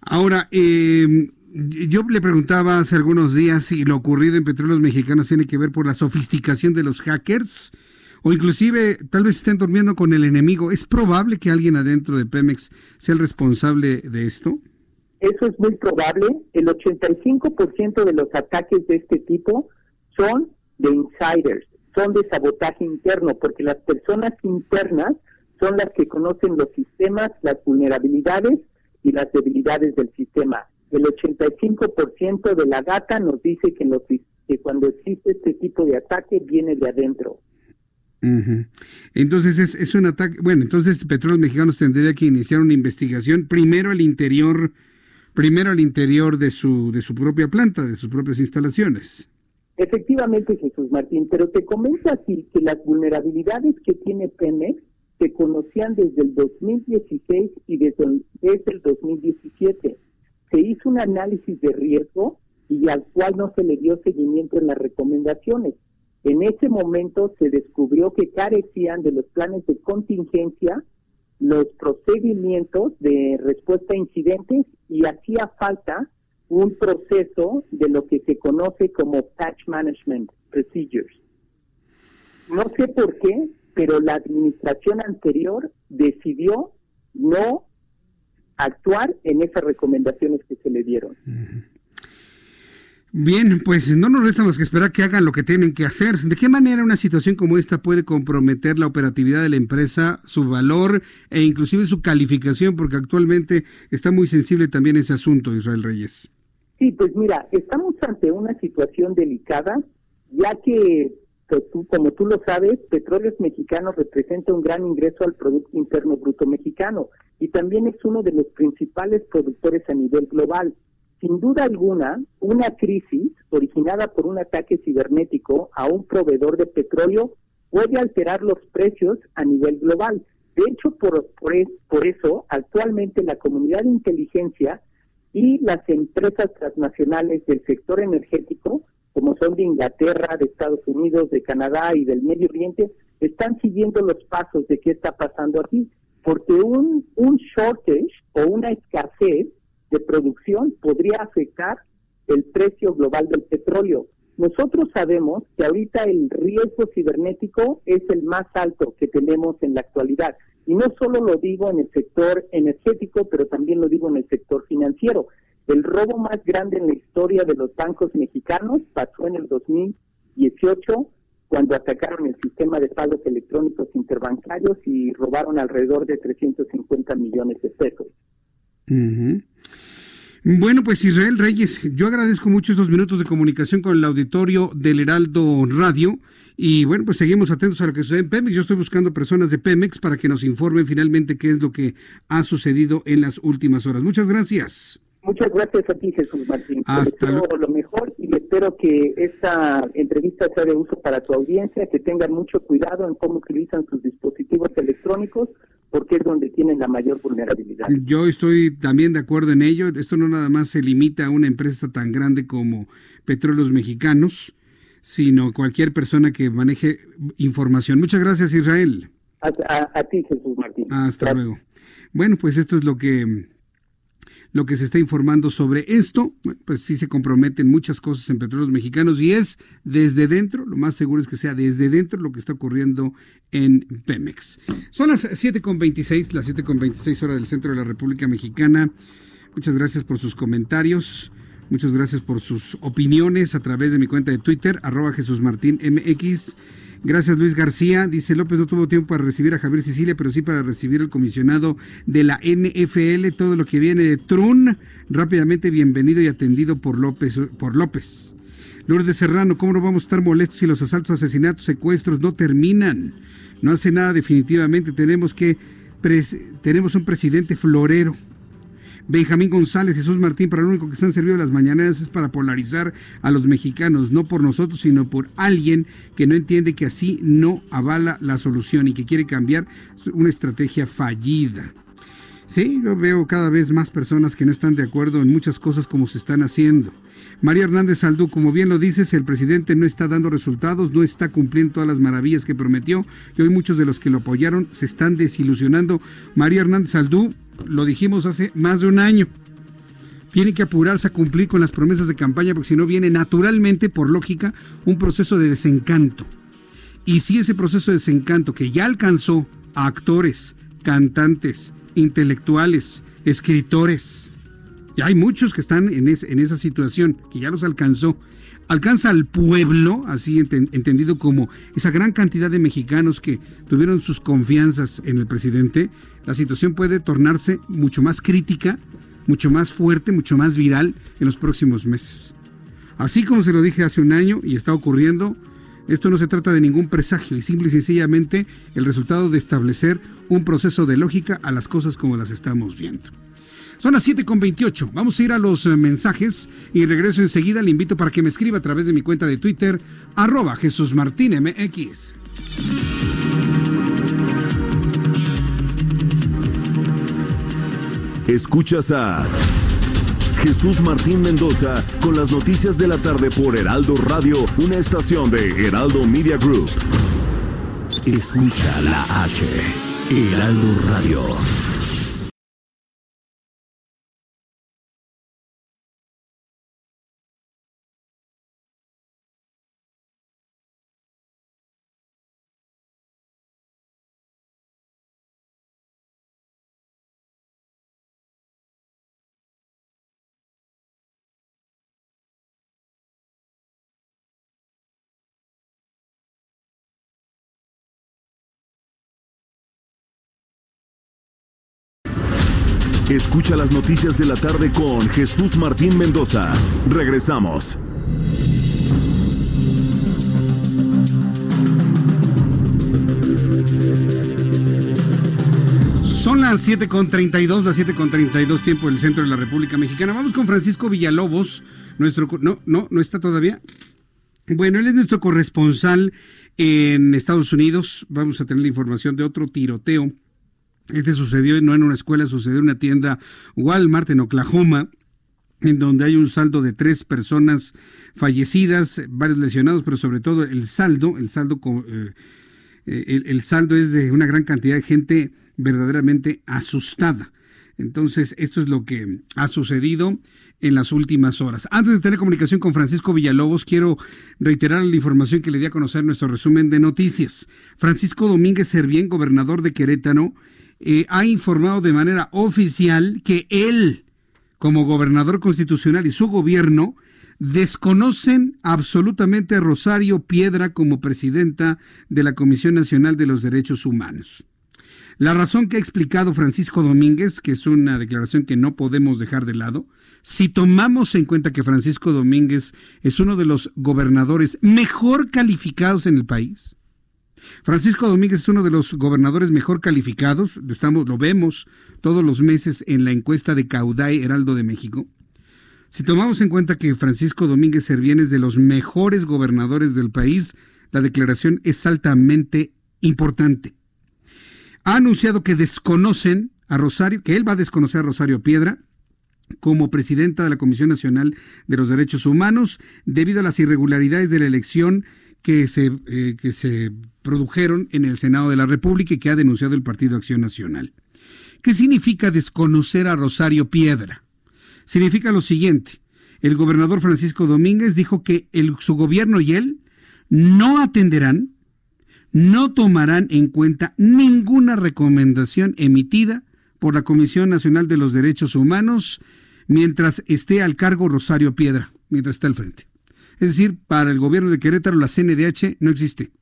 Ahora, em, yo le preguntaba hace algunos días si lo ocurrido en Petróleos Mexicanos tiene que ver por la sofisticación de los hackers o inclusive tal vez estén durmiendo con el enemigo. ¿Es probable que alguien adentro de Pemex sea el responsable de esto? Eso es muy probable. El 85% de los ataques de este tipo son de insiders son de sabotaje interno, porque las personas internas son las que conocen los sistemas, las vulnerabilidades y las debilidades del sistema. El 85% de la data nos dice que, los, que cuando existe este tipo de ataque viene de adentro. Entonces es, es, un ataque, bueno, entonces Petróleos Mexicanos tendría que iniciar una investigación primero al interior, primero al interior de su, de su propia planta, de sus propias instalaciones. Efectivamente, Jesús Martín, pero te comento así que las vulnerabilidades que tiene Pemex se conocían desde el 2016 y desde, el 2017. Se hizo un análisis de riesgo y al cual no se le dio seguimiento en las recomendaciones. En ese momento se descubrió que carecían de los planes de contingencia, los procedimientos de respuesta a incidentes y hacía falta un proceso de lo que se conoce como patch management procedures. No sé por qué, pero la administración anterior decidió no actuar en esas recomendaciones que se le dieron. Bien, pues no nos resta más que esperar que hagan lo que tienen que hacer. ¿De qué manera una situación como esta puede comprometer la operatividad de la empresa, su valor e inclusive su calificación? Porque actualmente está muy sensible también ese asunto, Israel Reyes. Sí, pues mira, estamos ante una situación delicada, ya que, pues, como tú lo sabes, Petróleos Mexicanos representa un gran ingreso al Producto Interno Bruto Mexicano y también es uno de los principales productores a nivel global. Sin duda alguna, una crisis originada por un ataque cibernético a un proveedor de petróleo puede alterar los precios a nivel global, De hecho, por, por, por eso, actualmente la comunidad de inteligencia y las empresas transnacionales del sector energético, como son de Inglaterra, de Estados Unidos, de Canadá y del Medio Oriente, están siguiendo los pasos de qué está pasando aquí, porque un, un shortage o una escasez de producción podría afectar el precio global del petróleo. Nosotros sabemos que ahorita el riesgo cibernético es el más alto que tenemos en la actualidad. Y no solo lo digo en el sector energético, pero también lo digo en el sector financiero. El robo más grande en la historia de los bancos mexicanos pasó en el 2018 cuando atacaron el sistema de pagos electrónicos interbancarios y robaron alrededor de 350 millones de pesos. Bueno, pues Israel Reyes, yo agradezco mucho estos minutos de comunicación con el auditorio del Heraldo Radio y bueno, pues seguimos atentos a lo que sucede en Pemex. Yo estoy buscando personas de Pemex para que nos informen finalmente qué es lo que ha sucedido en las últimas horas. Muchas gracias. Muchas gracias a ti, Jesús Martín. Hasta luego. lo mejor y espero que esta entrevista sea de uso para tu audiencia, que tengan mucho cuidado en cómo utilizan sus dispositivos electrónicos porque es donde tienen la mayor vulnerabilidad. Yo estoy también de acuerdo en ello. Esto no nada más se limita a una empresa tan grande como Petróleos Mexicanos, sino cualquier persona que maneje información. Muchas gracias, Israel. A, ti, Jesús Martín. Hasta luego. Bueno, pues esto es lo que lo que se está informando sobre esto, pues sí se comprometen muchas cosas en petróleos mexicanos y es desde dentro, lo más seguro es que sea desde dentro lo que está ocurriendo en Pemex. Son las 7.26, las 7.26 horas del centro de la República Mexicana. Muchas gracias por sus comentarios. Muchas gracias por sus opiniones a través de mi cuenta de Twitter, arroba Jesús Martín MX. Gracias Luis García. Dice López no tuvo tiempo para recibir a Javier Sicilia, pero sí para recibir al comisionado de la NFL. Todo lo que viene de Trun, rápidamente bienvenido y atendido por López. Por López. Lourdes Serrano, ¿cómo no vamos a estar molestos si los asaltos, asesinatos, secuestros no terminan? No hace nada definitivamente. Tenemos que tenemos un presidente florero Benjamín González, Jesús Martín, para lo único que se han servido las mañaneras es para polarizar a los mexicanos, no por nosotros, sino por alguien que no entiende que así no avala la solución y que quiere cambiar una estrategia fallida. Sí, yo veo cada vez más personas que no están de acuerdo en muchas cosas como se están haciendo. María Hernández Aldú, como bien lo dices, el presidente no está dando resultados, no está cumpliendo todas las maravillas que prometió y hoy muchos de los que lo apoyaron se están desilusionando. María Hernández Aldú, lo dijimos hace más de un año. Tiene que apurarse a cumplir con las promesas de campaña porque si no viene naturalmente, por lógica, un proceso de desencanto. Y si ese proceso de desencanto que ya alcanzó a actores, cantantes, intelectuales, escritores, ya hay muchos que están en esa situación, que ya los alcanzó, alcanza al pueblo, así entendido como esa gran cantidad de mexicanos que tuvieron sus confianzas en el presidente, la situación puede tornarse mucho más crítica, mucho más fuerte, mucho más viral en los próximos meses. Así como se lo dije hace un año y está ocurriendo, esto no se trata de ningún presagio y simple y sencillamente el resultado de establecer un proceso de lógica a las cosas como las estamos viendo. Son las 7.28. Vamos a ir a los eh, mensajes y regreso enseguida. Le invito para que me escriba a través de mi cuenta de Twitter, arroba Jesús Martín MX. Escuchas a Jesús Martín Mendoza con las noticias de la tarde por Heraldo Radio, una estación de Heraldo Media Group. Escucha la H, Heraldo Radio. Escucha las noticias de la tarde con Jesús Martín Mendoza. Regresamos. Son las 7.32, las 7.32 tiempo del centro de la República Mexicana. Vamos con Francisco Villalobos, nuestro... No, no, no está todavía. Bueno, él es nuestro corresponsal en Estados Unidos. Vamos a tener la información de otro tiroteo Este sucedió no en una escuela, sucedió en una tienda Walmart en Oklahoma en donde hay un saldo de tres personas fallecidas, varios lesionados, pero sobre todo el saldo, el saldo, eh, eh, el, saldo es de una gran cantidad de gente verdaderamente asustada. Entonces, esto es lo que ha sucedido en las últimas horas. Antes de tener comunicación con Francisco Villalobos, quiero reiterar la información que le di a conocer nuestro resumen de noticias. Francisco Domínguez Servién, gobernador de Querétaro, eh, ha informado de manera oficial que él como gobernador constitucional y su gobierno desconocen absolutamente a Rosario Piedra como presidenta de la Comisión Nacional de los Derechos Humanos. La razón que ha explicado Francisco Domínguez, que es una declaración que no podemos dejar de lado, si tomamos en cuenta que Francisco Domínguez es uno de los gobernadores mejor calificados en el país, Francisco Domínguez es uno de los gobernadores mejor calificados, estamos, lo vemos todos los meses en la encuesta de Cauday Heraldo de México. Si tomamos en cuenta que Francisco Domínguez Servién es de los mejores gobernadores del país, la declaración es altamente importante. Ha anunciado que desconocen a Rosario, que él va a desconocer a Rosario Piedra como presidenta de la Comisión Nacional de los Derechos Humanos debido a las irregularidades de la elección que se, eh, que se produjeron en el Senado de la República y que ha denunciado el Partido Acción Nacional. ¿Qué significa desconocer a Rosario Piedra? Significa lo siguiente. El gobernador Francisco Domínguez dijo que su gobierno y él no atenderán, no tomarán en cuenta ninguna recomendación emitida por la Comisión Nacional de los Derechos Humanos mientras esté al cargo Rosario Piedra, mientras está al frente. Es decir, para el gobierno de Querétaro la CNDH no existe.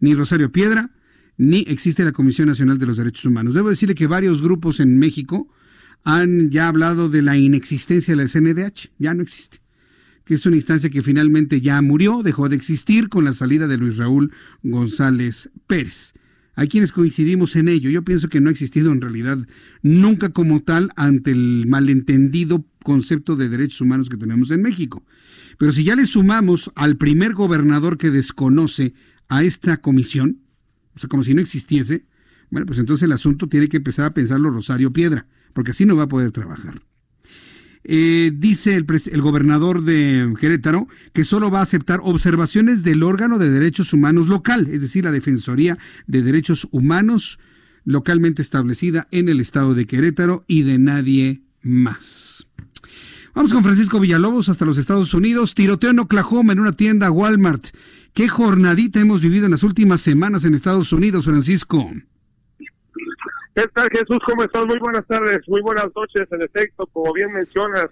Ni Rosario Piedra, ni existe la Comisión Nacional de los Derechos Humanos. Debo decirle que varios grupos en México han ya hablado de la inexistencia de la CNDH. Ya no existe. Que es una instancia que finalmente ya murió, dejó de existir con la salida de Luis Raúl González Pérez. Hay quienes coincidimos en ello. Yo pienso que no ha existido en realidad nunca como tal ante el malentendido concepto de derechos humanos que tenemos en México. Pero si ya le sumamos al primer gobernador que desconoce a esta comisión, o sea, como si no existiese, bueno, pues entonces el asunto tiene que empezar a pensarlo Rosario Piedra, porque así no va a poder trabajar. Eh, dice el, el, gobernador de Querétaro que solo va a aceptar observaciones del órgano de derechos humanos local, es decir, la Defensoría de Derechos Humanos localmente establecida en el estado de Querétaro y de nadie más. Vamos con Francisco Villalobos hasta los Estados Unidos. Tiroteo en Oklahoma en una tienda Walmart. ¿Qué jornadita hemos vivido en las últimas semanas en Estados Unidos, Francisco? ¿Qué tal, Jesús? ¿Cómo estás? Muy buenas tardes, muy buenas noches. En efecto, como bien mencionas,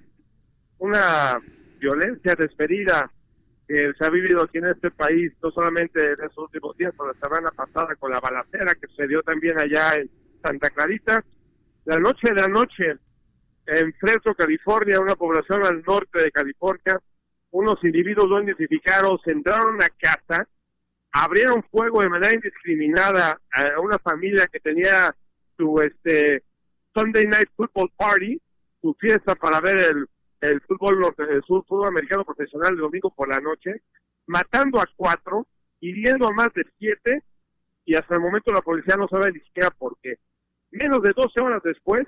una violencia despedida que se ha vivido aquí en este país, no solamente en estos últimos días, sino la semana pasada con la balacera que sucedió también allá en Santa Clarita. La noche de anoche, en Fresno, California, una población al norte de California, unos individuos no identificados entraron a casa, abrieron fuego de manera indiscriminada a una familia que tenía su este Sunday Night Football Party, su fiesta para ver el, el fútbol el fútbol americano profesional el domingo por la noche, matando a cuatro, hiriendo a más de siete, y hasta el momento la policía no sabe ni siquiera por qué. Menos de 12 horas después,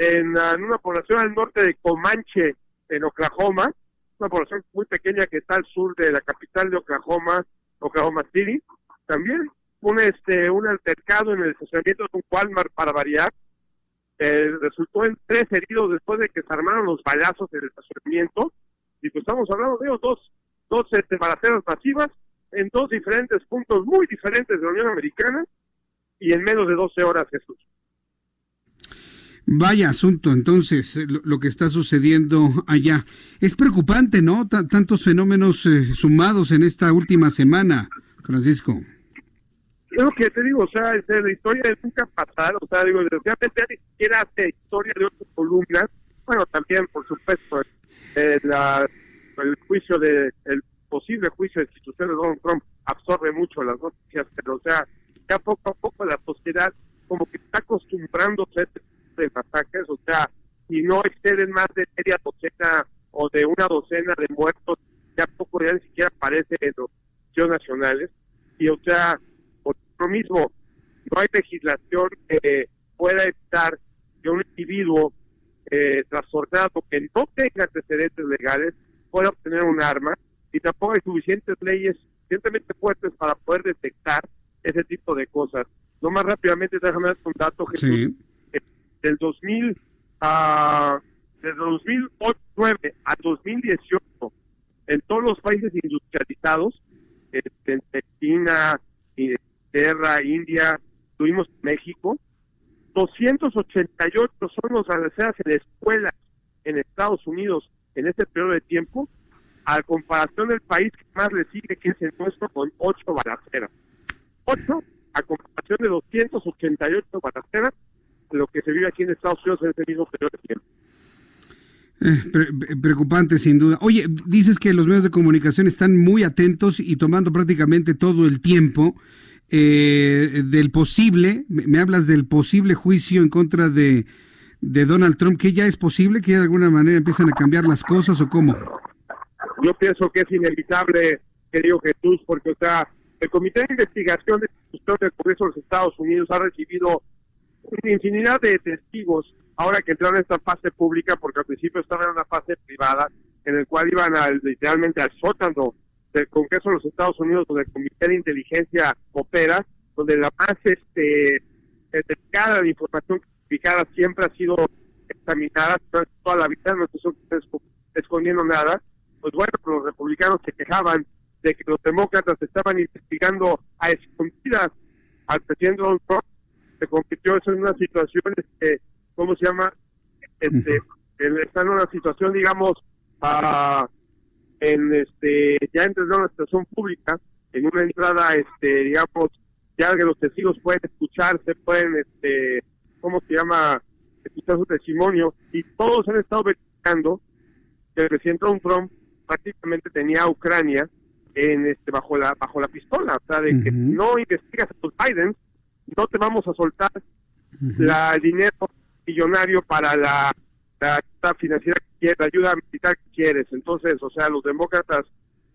en, una población al norte de Comanche, en Oklahoma, una población muy pequeña que está al sur de la capital de Oklahoma, Oklahoma City. También un este un altercado en el estacionamiento de un Walmart para variar. Eh, resultó en tres heridos después de que se armaron los balazos en el estacionamiento. Y pues estamos hablando de dos, dos este, balaceras masivas en dos diferentes puntos muy diferentes de la Unión Americana y en menos de 12 horas, Jesús. Vaya asunto, entonces, eh, lo, que está sucediendo allá. Es preocupante, ¿no? tantos fenómenos eh, sumados en esta última semana, Francisco. Es lo que te digo, o sea, este, la historia es nunca pasar, o sea, digo, desgraciadamente ni hace historia de otras columnas. Bueno, también, por supuesto, eh, la, el juicio de, el posible juicio de institución de Donald Trump absorbe mucho las noticias, pero, o sea, ya poco a poco la sociedad como que está acostumbrándose a este de ataques, o sea, si no exceden más de media docena o de una docena de muertos, ya poco ya ni siquiera aparece en los nacionales. Y o sea, por lo mismo, no hay legislación que pueda evitar que un individuo eh, trastornado que no tenga antecedentes legales pueda obtener un arma y tampoco hay suficientes leyes suficientemente fuertes para poder detectar ese tipo de cosas. No más rápidamente, déjame dar un dato, Jesús. Del 2000 a desde 2009 a 2018 en todos los países industrializados, en China, Inglaterra, India, tuvimos México, 288 son los balaceras en escuelas en Estados Unidos en este periodo de tiempo, a comparación del país que más le sigue, que es el nuestro, con 8 balaceras. 8 a comparación de 288 balaceras, lo que se vive aquí en Estados Unidos en este mismo periodo de tiempo. Eh, preocupante, sin duda. Oye, dices que los medios de comunicación están muy atentos y tomando prácticamente todo el tiempo eh, del posible, me, hablas del posible juicio en contra de, de Donald Trump, que ya es posible, que de alguna manera empiezan a cambiar las cosas o cómo? Yo pienso que es inevitable, querido Jesús, porque o sea, el Comité de Investigación del Congreso de los Estados Unidos ha recibido infinidad de testigos ahora que entraron en esta fase pública, porque al principio estaban en una fase privada, en el cual iban literalmente al sótano del Congreso de los Estados Unidos, donde el Comité de Inteligencia opera, donde la más este delicada de información clasificada siempre ha sido examinada toda la vida, no estoy escondiendo nada, pues bueno, los republicanos se quejaban de que los demócratas estaban investigando a escondidas al presidente Donald Trump, se convirtió eso en una situación este, ¿cómo se llama? Este, está en una situación, digamos, en este, ya en una situación pública, en una entrada, este, digamos, ya que los testigos pueden escucharse, pueden, este, ¿cómo se llama? Escuchar su testimonio, y todos han estado verificando que el presidente Trump prácticamente tenía a Ucrania en este bajo la bajo la pistola, o sea, de que no investigas a los Biden, no te vamos a soltar la dinero millonario para la, la financiera que quieres, la ayuda militar que quieres. Entonces, o sea, los demócratas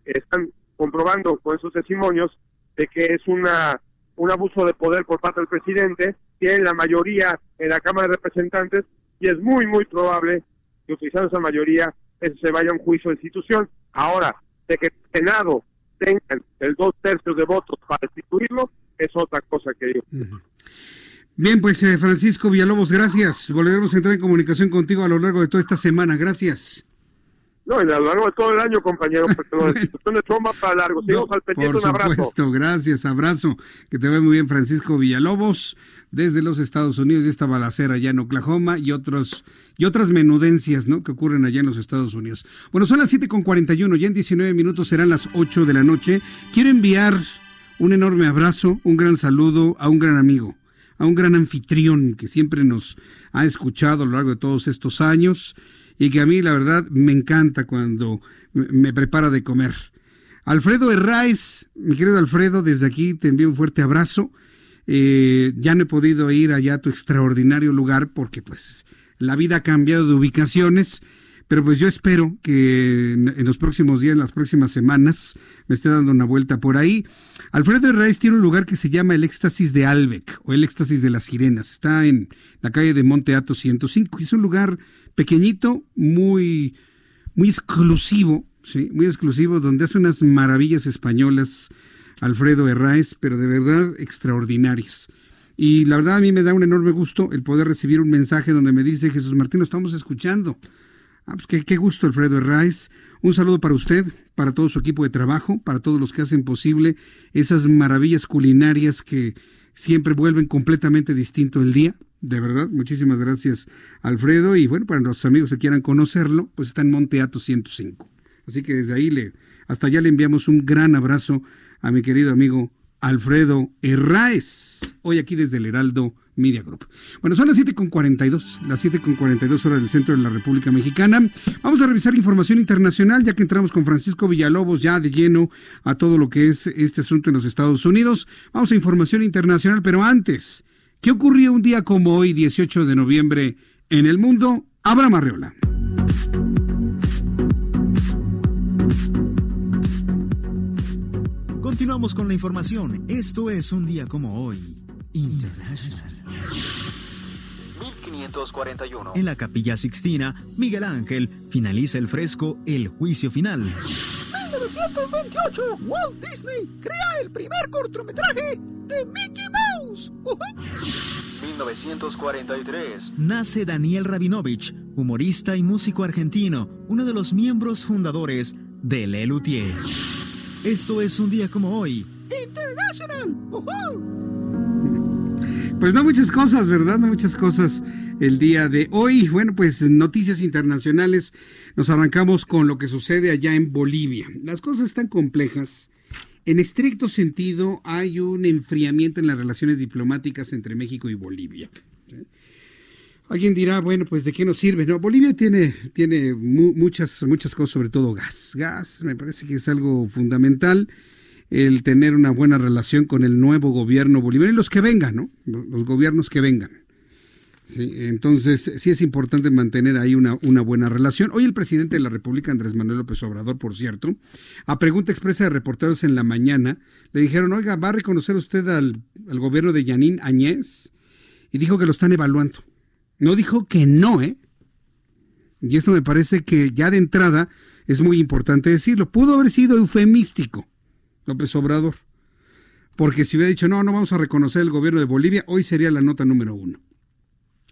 están comprobando con esos testimonios de que es una un abuso de poder por parte del presidente, tienen la mayoría en la Cámara de Representantes y es muy, muy probable que utilizando esa mayoría se vaya a un juicio de institución. Ahora, de que el Senado tenga el dos tercios de votos para destituirlo, es otra cosa que digo. Bien, pues eh, Francisco Villalobos, gracias. Volveremos a entrar en comunicación contigo a lo largo de toda esta semana. Gracias. No, a lo largo de todo el año, compañero, porque la institución de Trump para largo. Sigamos al pendiente, un abrazo. Supuesto, gracias, abrazo. Que te vea muy bien, Francisco Villalobos, desde los Estados Unidos, y esta balacera allá en Oklahoma y otros y otras menudencias, ¿no? Que ocurren allá en los Estados Unidos. Bueno, son las 7.41, ya en 19 minutos serán las 8 de la noche. Quiero enviar un enorme abrazo, un gran saludo a un gran amigo a un gran anfitrión que siempre nos ha escuchado a lo largo de todos estos años y que a mí la verdad me encanta cuando me prepara de comer. Alfredo Herráez, mi querido Alfredo, desde aquí te envío un fuerte abrazo. Eh, ya no he podido ir allá a tu extraordinario lugar porque pues la vida ha cambiado de ubicaciones pero pues yo espero que en, los próximos días, en las próximas semanas, me esté dando una vuelta por ahí. Alfredo Herrera tiene un lugar que se llama el Éxtasis de Albec o el Éxtasis de las Sirenas. Está en la calle de Monte Ato 105. Es un lugar pequeñito, muy, muy exclusivo, ¿sí? muy exclusivo, donde hace unas maravillas españolas Alfredo Herráez, pero de verdad extraordinarias. Y la verdad a mí me da un enorme gusto el poder recibir un mensaje donde me dice Jesús Martín, lo estamos escuchando. Ah, pues qué, gusto, Alfredo Herráez. Un saludo para usted, para todo su equipo de trabajo, para todos los que hacen posible esas maravillas culinarias que siempre vuelven completamente distinto el día. De verdad, muchísimas gracias, Alfredo. Y bueno, para los amigos que quieran conocerlo, pues está en Monteato 105. Así que desde ahí le, hasta allá le enviamos un gran abrazo a mi querido amigo Alfredo Herráez. Hoy aquí desde el Heraldo Media Group. Bueno, son las 7.42, las 7.42 horas del centro de la República Mexicana. Vamos a revisar información internacional, ya que entramos con Francisco Villalobos ya de lleno a todo lo que es este asunto en los Estados Unidos. Vamos a información internacional, pero antes, ¿qué ocurrió un día como hoy, 18 de noviembre, en el mundo? Abraham Arreola. Continuamos con la información. Esto es un día como hoy, International. 1941. En la Capilla Sixtina, Miguel Ángel finaliza el fresco El Juicio Final. 1928, Walt Disney crea el primer cortometraje de Mickey Mouse. 1943. Nace Daniel Rabinovich, humorista y músico argentino, uno de los miembros fundadores de Le Luthier. Esto es un día como hoy. International. Pues no muchas cosas, ¿verdad? No muchas cosas el día de hoy. Bueno, pues noticias internacionales. Nos arrancamos con lo que sucede allá en Bolivia. Las cosas están complejas. En estricto sentido, hay un enfriamiento en las relaciones diplomáticas entre México y Bolivia. Alguien dirá, bueno, pues de qué nos sirve. No, Bolivia tiene, tiene muchas, muchas cosas, sobre todo gas. Gas me parece que es algo fundamental el tener una buena relación con el nuevo gobierno boliviano y los que vengan, ¿no? Los gobiernos que vengan. Entonces, sí es importante mantener ahí una, una, buena relación. Hoy el presidente de la República, Andrés Manuel López Obrador, por cierto, a pregunta expresa de reporteros en la mañana, le dijeron, oiga, ¿va a reconocer usted al, al gobierno de Yanín Añez? Y dijo que lo están evaluando. No dijo que no, ¿eh? Y esto me parece que ya de entrada es muy importante decirlo. Pudo haber sido eufemístico López Obrador. Porque si hubiera dicho, no, no vamos a reconocer el gobierno de Bolivia, hoy sería la nota número uno.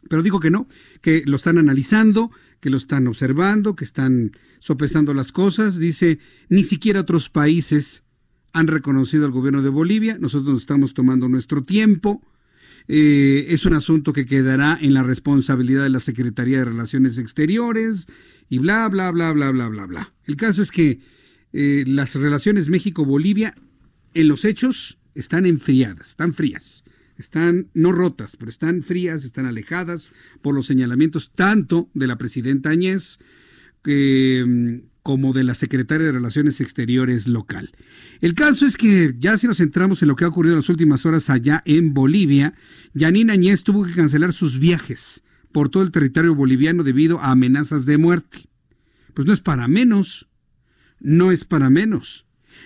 Pero digo que no, que lo están analizando, que lo están observando, que están sopesando las cosas. Dice, ni siquiera otros países han reconocido al gobierno de Bolivia. Nosotros nos estamos tomando nuestro tiempo. Eh, es un asunto que quedará en la responsabilidad de la Secretaría de Relaciones Exteriores y bla, bla, bla, bla, bla, bla, bla. El caso es que eh, las relaciones México-Bolivia en los hechos están enfriadas, están frías están no rotas, pero están frías, están alejadas por los señalamientos tanto de la presidenta Añez mm, como de la secretaria de Relaciones Exteriores local. El caso es que ya si nos centramos en lo que ha ocurrido en las últimas horas allá en Bolivia, Yanina Añez tuvo que cancelar sus viajes por todo el territorio boliviano debido a amenazas de muerte. Pues no es para menos, no es para menos.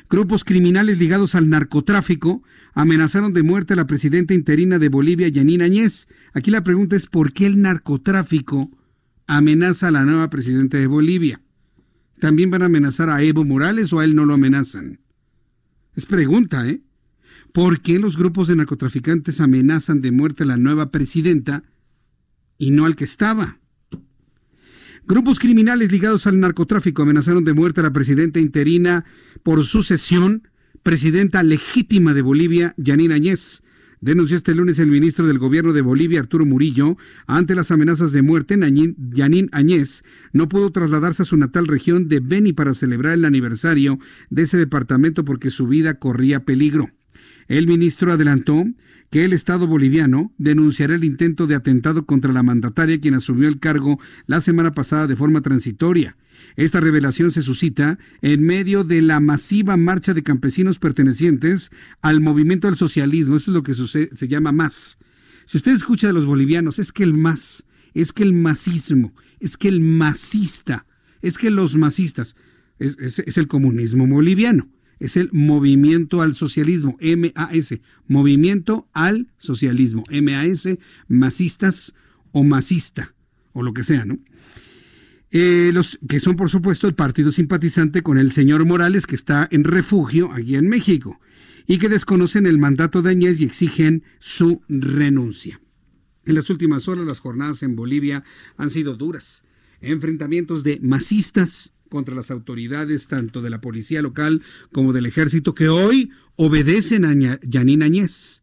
Grupos criminales ligados al narcotráfico amenazaron de muerte a la presidenta interina de Bolivia, Yanina Añez. Aquí la pregunta es ¿por qué el narcotráfico amenaza a la nueva presidenta de Bolivia? ¿También van a amenazar a Evo Morales o a él no lo amenazan? Es pregunta, ¿eh? ¿Por qué los grupos de narcotraficantes amenazan de muerte a la nueva presidenta y no al que estaba? Grupos criminales ligados al narcotráfico amenazaron de muerte a la presidenta interina por sucesión, presidenta legítima de Bolivia, Yanina Añez. Denunció este lunes el ministro del gobierno de Bolivia, Arturo Murillo, ante las amenazas de muerte. Yanín Añez no pudo trasladarse a su natal región de Beni para celebrar el aniversario de ese departamento porque su vida corría peligro. El ministro adelantó que el Estado boliviano denunciará el intento de atentado contra la mandataria quien asumió el cargo la semana pasada de forma transitoria. Esta revelación se suscita en medio de la masiva marcha de campesinos pertenecientes al movimiento del socialismo. Eso es lo que se llama más. Si usted escucha de los bolivianos, es que el más, es que el masismo, es que el masista, es que los masistas, es el comunismo boliviano es el movimiento al socialismo, MAS, movimiento al socialismo, MAS, masistas o masista, o lo que sea, ¿no? Eh, los que son, por supuesto, el partido simpatizante con el señor Morales, que está en refugio aquí en México, y que desconocen el mandato de Añez y exigen su renuncia. En las últimas horas, las jornadas en Bolivia han sido duras. Enfrentamientos de masistas contra las autoridades tanto de la policía local como del ejército que hoy obedecen a Yanín Añez.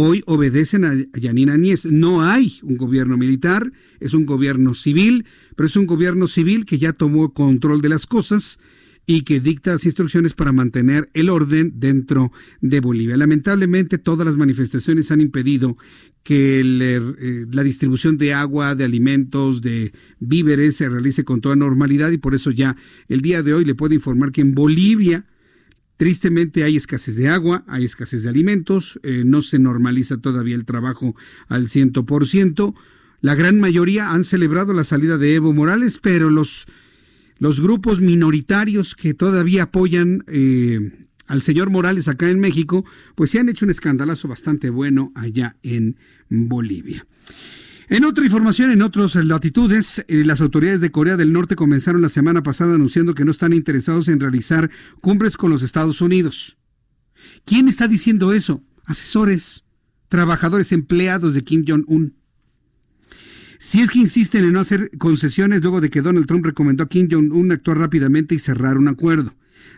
Hoy obedecen a Yanín Añez. No hay un gobierno militar, es un gobierno civil, pero es un gobierno civil que ya tomó control de las cosas y que dicta las instrucciones para mantener el orden dentro de Bolivia. Lamentablemente todas las manifestaciones han impedido que eh, la distribución de agua, de alimentos, de víveres se realice con toda normalidad y por eso ya el día de hoy le puedo informar que en Bolivia tristemente hay escasez de agua, hay escasez de alimentos, eh, no se normaliza todavía el trabajo al ciento por ciento. La gran mayoría han celebrado la salida de Evo Morales, pero los los grupos minoritarios que todavía apoyan eh, al señor Morales acá en México, pues se han hecho un escandalazo bastante bueno allá en Bolivia. En otra información, en otras latitudes, eh, las autoridades de Corea del Norte comenzaron la semana pasada anunciando que no están interesados en realizar cumbres con los Estados Unidos. ¿Quién está diciendo eso? Asesores, trabajadores, empleados de Kim Jong-un. Si es que insisten en no hacer concesiones luego de que Donald Trump recomendó a Kim Jong-un actuar rápidamente y cerrar un acuerdo.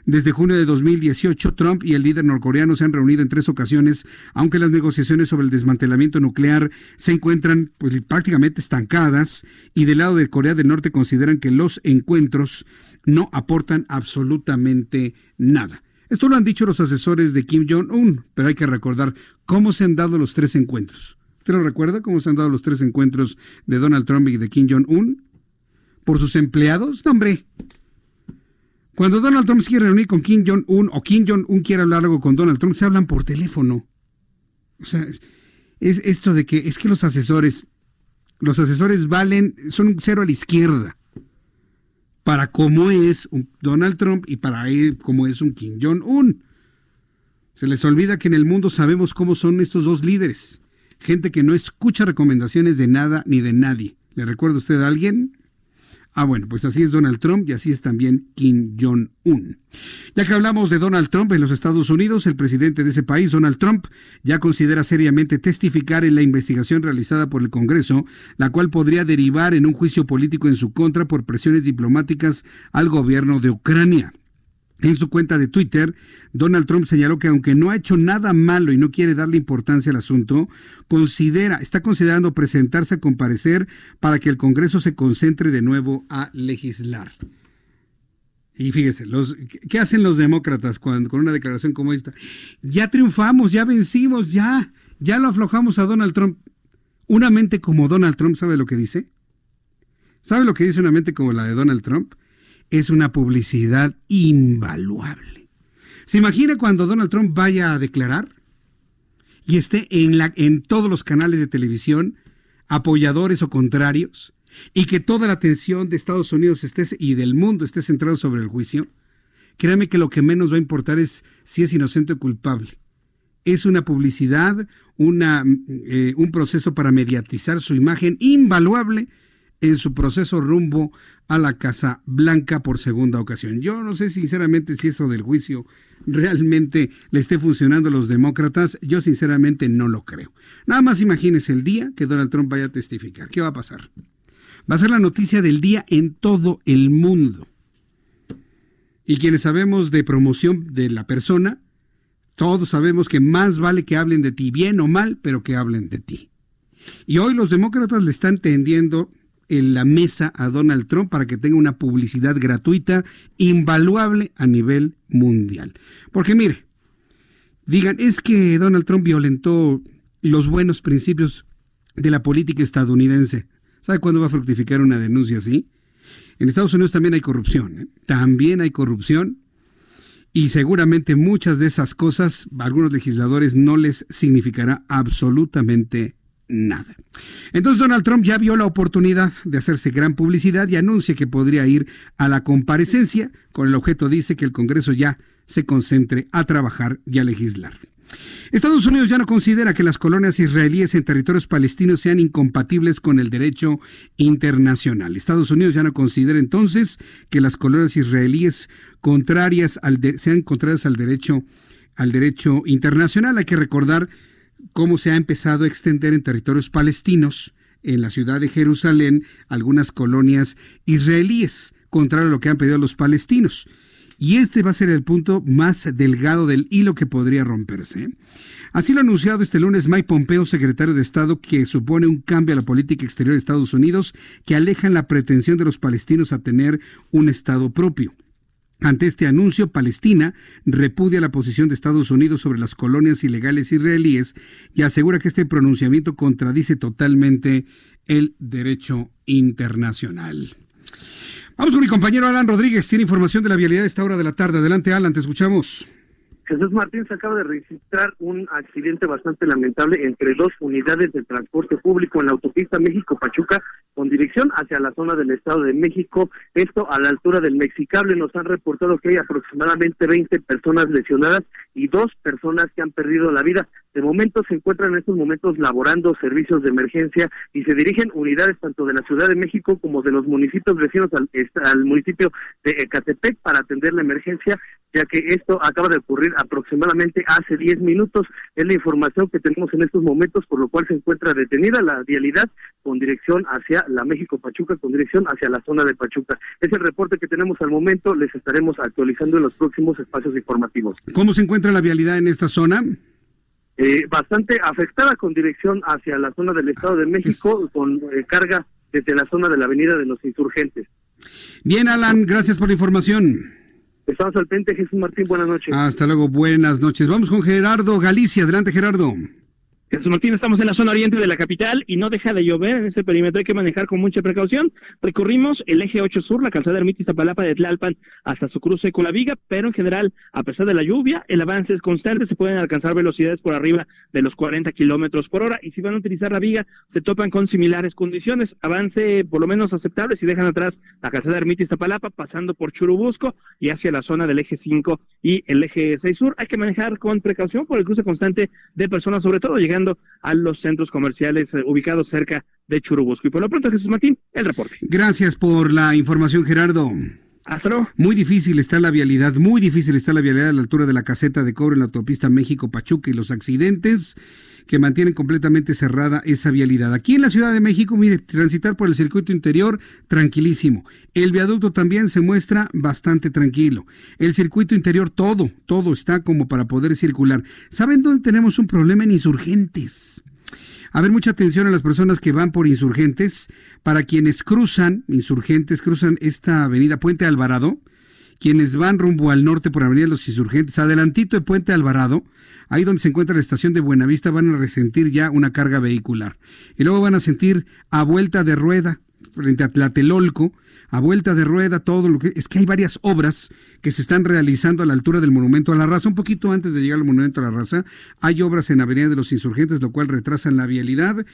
Desde junio de 2018, Trump y el líder norcoreano se han reunido en tres ocasiones, aunque las negociaciones sobre el desmantelamiento nuclear se encuentran pues, prácticamente estancadas y del lado de Corea del Norte consideran que los encuentros no aportan absolutamente nada. Esto lo han dicho los asesores de Kim Jong-un, pero hay que recordar cómo se han dado los tres encuentros. ¿Usted lo recuerda cómo se han dado los tres encuentros de Donald Trump y de Kim Jong-un? ¿Por sus empleados? No, hombre. Cuando Donald Trump se quiere reunir con Kim Jong-un o Kim Jong-un quiere hablar algo con Donald Trump, se hablan por teléfono. O sea, es esto de que es que los asesores, los asesores valen, son un cero a la izquierda para cómo es un Donald Trump y para cómo es un Kim Jong-un. Se les olvida que en el mundo sabemos cómo son estos dos líderes. Gente que no escucha recomendaciones de nada ni de nadie. ¿Le recuerda usted a alguien? Ah, bueno, pues así es Donald Trump y así es también Kim Jong-un. Ya que hablamos de Donald Trump en los Estados Unidos, el presidente de ese país, Donald Trump, ya considera seriamente testificar en la investigación realizada por el Congreso, la cual podría derivar en un juicio político en su contra por presiones diplomáticas al gobierno de Ucrania. En su cuenta de Twitter, Donald Trump señaló que aunque no ha hecho nada malo y no quiere darle importancia al asunto, considera, está considerando presentarse a comparecer para que el Congreso se concentre de nuevo a legislar. Y fíjese, ¿qué hacen los demócratas con una declaración como esta? Ya triunfamos, ya vencimos, ya, ya lo aflojamos a Donald Trump. Una mente como Donald Trump, ¿sabe lo que dice? ¿Sabe lo que dice una mente como la de Donald Trump? Es una publicidad invaluable. ¿Se imagina cuando Donald Trump vaya a declarar y esté en, todos los canales de televisión, apoyadores o contrarios, y que toda la atención de Estados Unidos esté, y del mundo esté centrado sobre el juicio? Créame que lo que menos va a importar es si es inocente o culpable. Es una publicidad, una, eh, un proceso para mediatizar su imagen invaluable en su proceso rumbo a la Casa Blanca por segunda ocasión. Yo no sé sinceramente si eso del juicio realmente le esté funcionando a los demócratas. Yo sinceramente no lo creo. Nada más imagínese el día que Donald Trump vaya a testificar. ¿Qué va a pasar? Va a ser la noticia del día en todo el mundo. Y quienes sabemos de promoción de la persona, todos sabemos que más vale que hablen de ti, bien o mal, pero que hablen de ti. Y hoy los demócratas le están tendiendo en la mesa a Donald Trump para que tenga una publicidad gratuita invaluable a nivel mundial. Porque mire, digan, es que Donald Trump violentó los buenos principios de la política estadounidense. ¿Sabe cuándo va a fructificar una denuncia así? En Estados Unidos también hay corrupción, ¿eh? también hay corrupción y seguramente muchas de esas cosas a algunos legisladores no les significará absolutamente nada. Entonces Donald Trump ya vio la oportunidad de hacerse gran publicidad y anuncia que podría ir a la comparecencia con el objeto, dice, que el Congreso ya se concentre a trabajar y a legislar. Estados Unidos ya no considera que las colonias israelíes en territorios palestinos sean incompatibles con el derecho internacional. Estados Unidos ya no considera entonces que las colonias israelíes contrarias al sean contrarias al derecho al derecho internacional. Hay que recordar cómo se ha empezado a extender en territorios palestinos, en la ciudad de Jerusalén, algunas colonias israelíes, contrario a lo que han pedido los palestinos. Y este va a ser el punto más delgado del hilo que podría romperse. Así lo ha anunciado este lunes Mike Pompeo, secretario de Estado, que supone un cambio a la política exterior de Estados Unidos que aleja la pretensión de los palestinos a tener un Estado propio. Ante este anuncio, Palestina repudia la posición de Estados Unidos sobre las colonias ilegales israelíes y asegura que este pronunciamiento contradice totalmente el derecho internacional. Vamos con mi compañero Alan Rodríguez. Tiene información de la vialidad a esta hora de la tarde. Adelante, Alan, te escuchamos. Jesús Martín se acaba de registrar un accidente bastante lamentable entre dos unidades de transporte público en la autopista México-Pachuca con dirección hacia la zona del Estado de México. Esto a la altura del Mexicable nos han reportado que hay aproximadamente 20 personas lesionadas y dos personas que han perdido la vida. De momento se encuentran en estos momentos laborando servicios de emergencia y se dirigen unidades tanto de la Ciudad de México como de los municipios vecinos al, al municipio de Ecatepec para atender la emergencia, ya que esto acaba de ocurrir aproximadamente hace 10 minutos. Es la información que tenemos en estos momentos, por lo cual se encuentra detenida la vialidad con dirección hacia la México Pachuca, con dirección hacia la zona de Pachuca. Es el reporte que tenemos al momento, les estaremos actualizando en los próximos espacios informativos. ¿Cómo se encuentra la vialidad en esta zona? Eh, bastante afectada con dirección hacia la zona del Estado de México, con eh, carga desde la zona de la Avenida de los Insurgentes. Bien, Alan, gracias por la información. Estamos al frente, Jesús Martín, buenas noches. Hasta luego, buenas noches. Vamos con Gerardo Galicia. Adelante, Gerardo. Jesús Martín, estamos en la zona oriente de la capital y no deja de llover en ese perímetro, hay que manejar con mucha precaución. Recorrimos el eje 8 sur, la calzada Ermitis Zapalapa de Tlalpan hasta su cruce con la viga, pero en general, a pesar de la lluvia, el avance es constante, se pueden alcanzar velocidades por arriba de los 40 kilómetros por hora y si van a utilizar la viga, se topan con similares condiciones. Avance por lo menos aceptable si dejan atrás la calzada Ermitis Zapalapa, pasando por Churubusco y hacia la zona del eje 5 y el eje 6 sur. Hay que manejar con precaución por el cruce constante de personas, sobre todo llegando a los centros comerciales eh, ubicados cerca de Churubusco. Y por lo pronto, Jesús Martín, el reporte. Gracias por la información, Gerardo. Hasta Muy difícil está la vialidad, muy difícil está la vialidad a la altura de la caseta de cobre en la autopista México-Pachuca y los accidentes que mantienen completamente cerrada esa vialidad. Aquí en la Ciudad de México, mire, transitar por el circuito interior, tranquilísimo. El viaducto también se muestra bastante tranquilo. El circuito interior, todo, todo está como para poder circular. ¿Saben dónde tenemos un problema en insurgentes? A ver, mucha atención a las personas que van por insurgentes. Para quienes cruzan, insurgentes, cruzan esta avenida Puente Alvarado, quienes van rumbo al norte por Avenida Los Insurgentes, adelantito de Puente Alvarado, ahí donde se encuentra la estación de Buenavista, van a resentir ya una carga vehicular. Y luego van a sentir a vuelta de rueda, frente a Tlatelolco, a vuelta de rueda, todo lo que... Es que hay varias obras que se están realizando a la altura del Monumento a la Raza. Un poquito antes de llegar al Monumento a la Raza, hay obras en Avenida de los Insurgentes, lo cual retrasan la vialidad.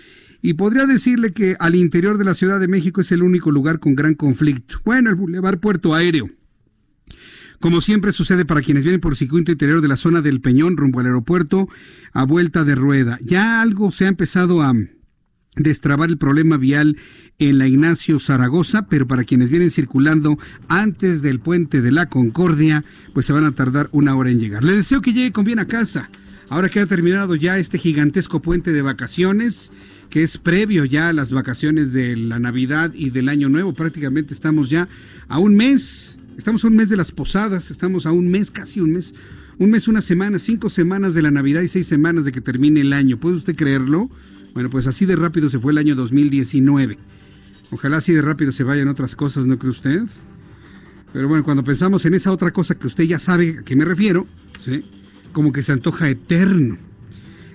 Y podría decirle que al interior de la Ciudad de México es el único lugar con gran conflicto. Bueno, el Boulevard Puerto Aéreo como siempre sucede para quienes vienen por circuito interior de la zona del Peñón rumbo al aeropuerto a vuelta de rueda. Ya algo se ha empezado a destrabar el problema vial en la Ignacio Zaragoza, pero para quienes vienen circulando antes del puente de la Concordia, pues se van a tardar una hora en llegar. Les deseo que llegue con bien a casa. Ahora que ha terminado ya este gigantesco puente de vacaciones, que es previo ya a las vacaciones de la Navidad y del Año Nuevo, prácticamente estamos ya a un mes Estamos a un mes de las posadas, estamos a un mes, casi un mes, un mes, una semana, cinco semanas de la Navidad y seis semanas de que termine el año. ¿Puede usted creerlo? Bueno, pues así de rápido se fue el año 2019. Ojalá así de rápido se vayan otras cosas, ¿no cree usted? Pero bueno, cuando pensamos en esa otra cosa que usted ya sabe a qué me refiero, ¿sí? como que se antoja eterno.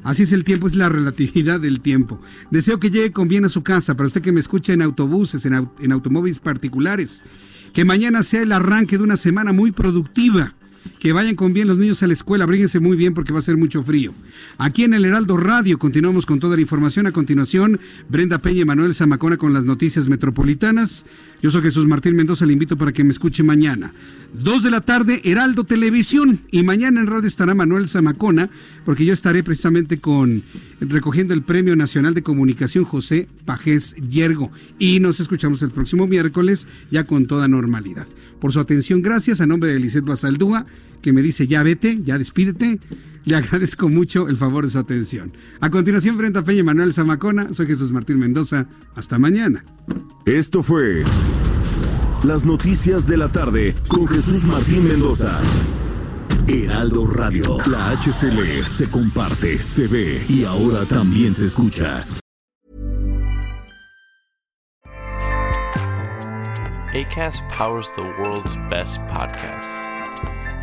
Así es el tiempo, es la relatividad del tiempo. Deseo que llegue con bien a su casa, para usted que me escucha en autobuses, en, en automóviles particulares, que mañana sea el arranque de una semana muy productiva. Que vayan con bien los niños a la escuela, abríguense muy bien porque va a ser mucho frío. Aquí en el Heraldo Radio continuamos con toda la información. A continuación, Brenda Peña y Manuel Zamacona con las noticias metropolitanas. Yo soy Jesús Martín Mendoza, le invito para que me escuche mañana. Dos de la tarde, Heraldo Televisión. Y mañana en radio estará Manuel Zamacona, porque yo estaré precisamente con recogiendo el Premio Nacional de Comunicación José Pajés Yergo. Y nos escuchamos el próximo miércoles ya con toda normalidad. Por su atención, gracias a nombre de Lisette Basaldúa, que me dice ya vete, ya despídete. Le agradezco mucho el favor de su atención. A continuación, Brenda Peña y Manuel Zamacona. Soy Jesús Martín Mendoza. Hasta mañana. Esto fue Las Noticias de la Tarde con Jesús Martín Mendoza. Heraldo Radio. La HCL se comparte, se ve y ahora también se escucha. ACAST powers the world's best podcasts.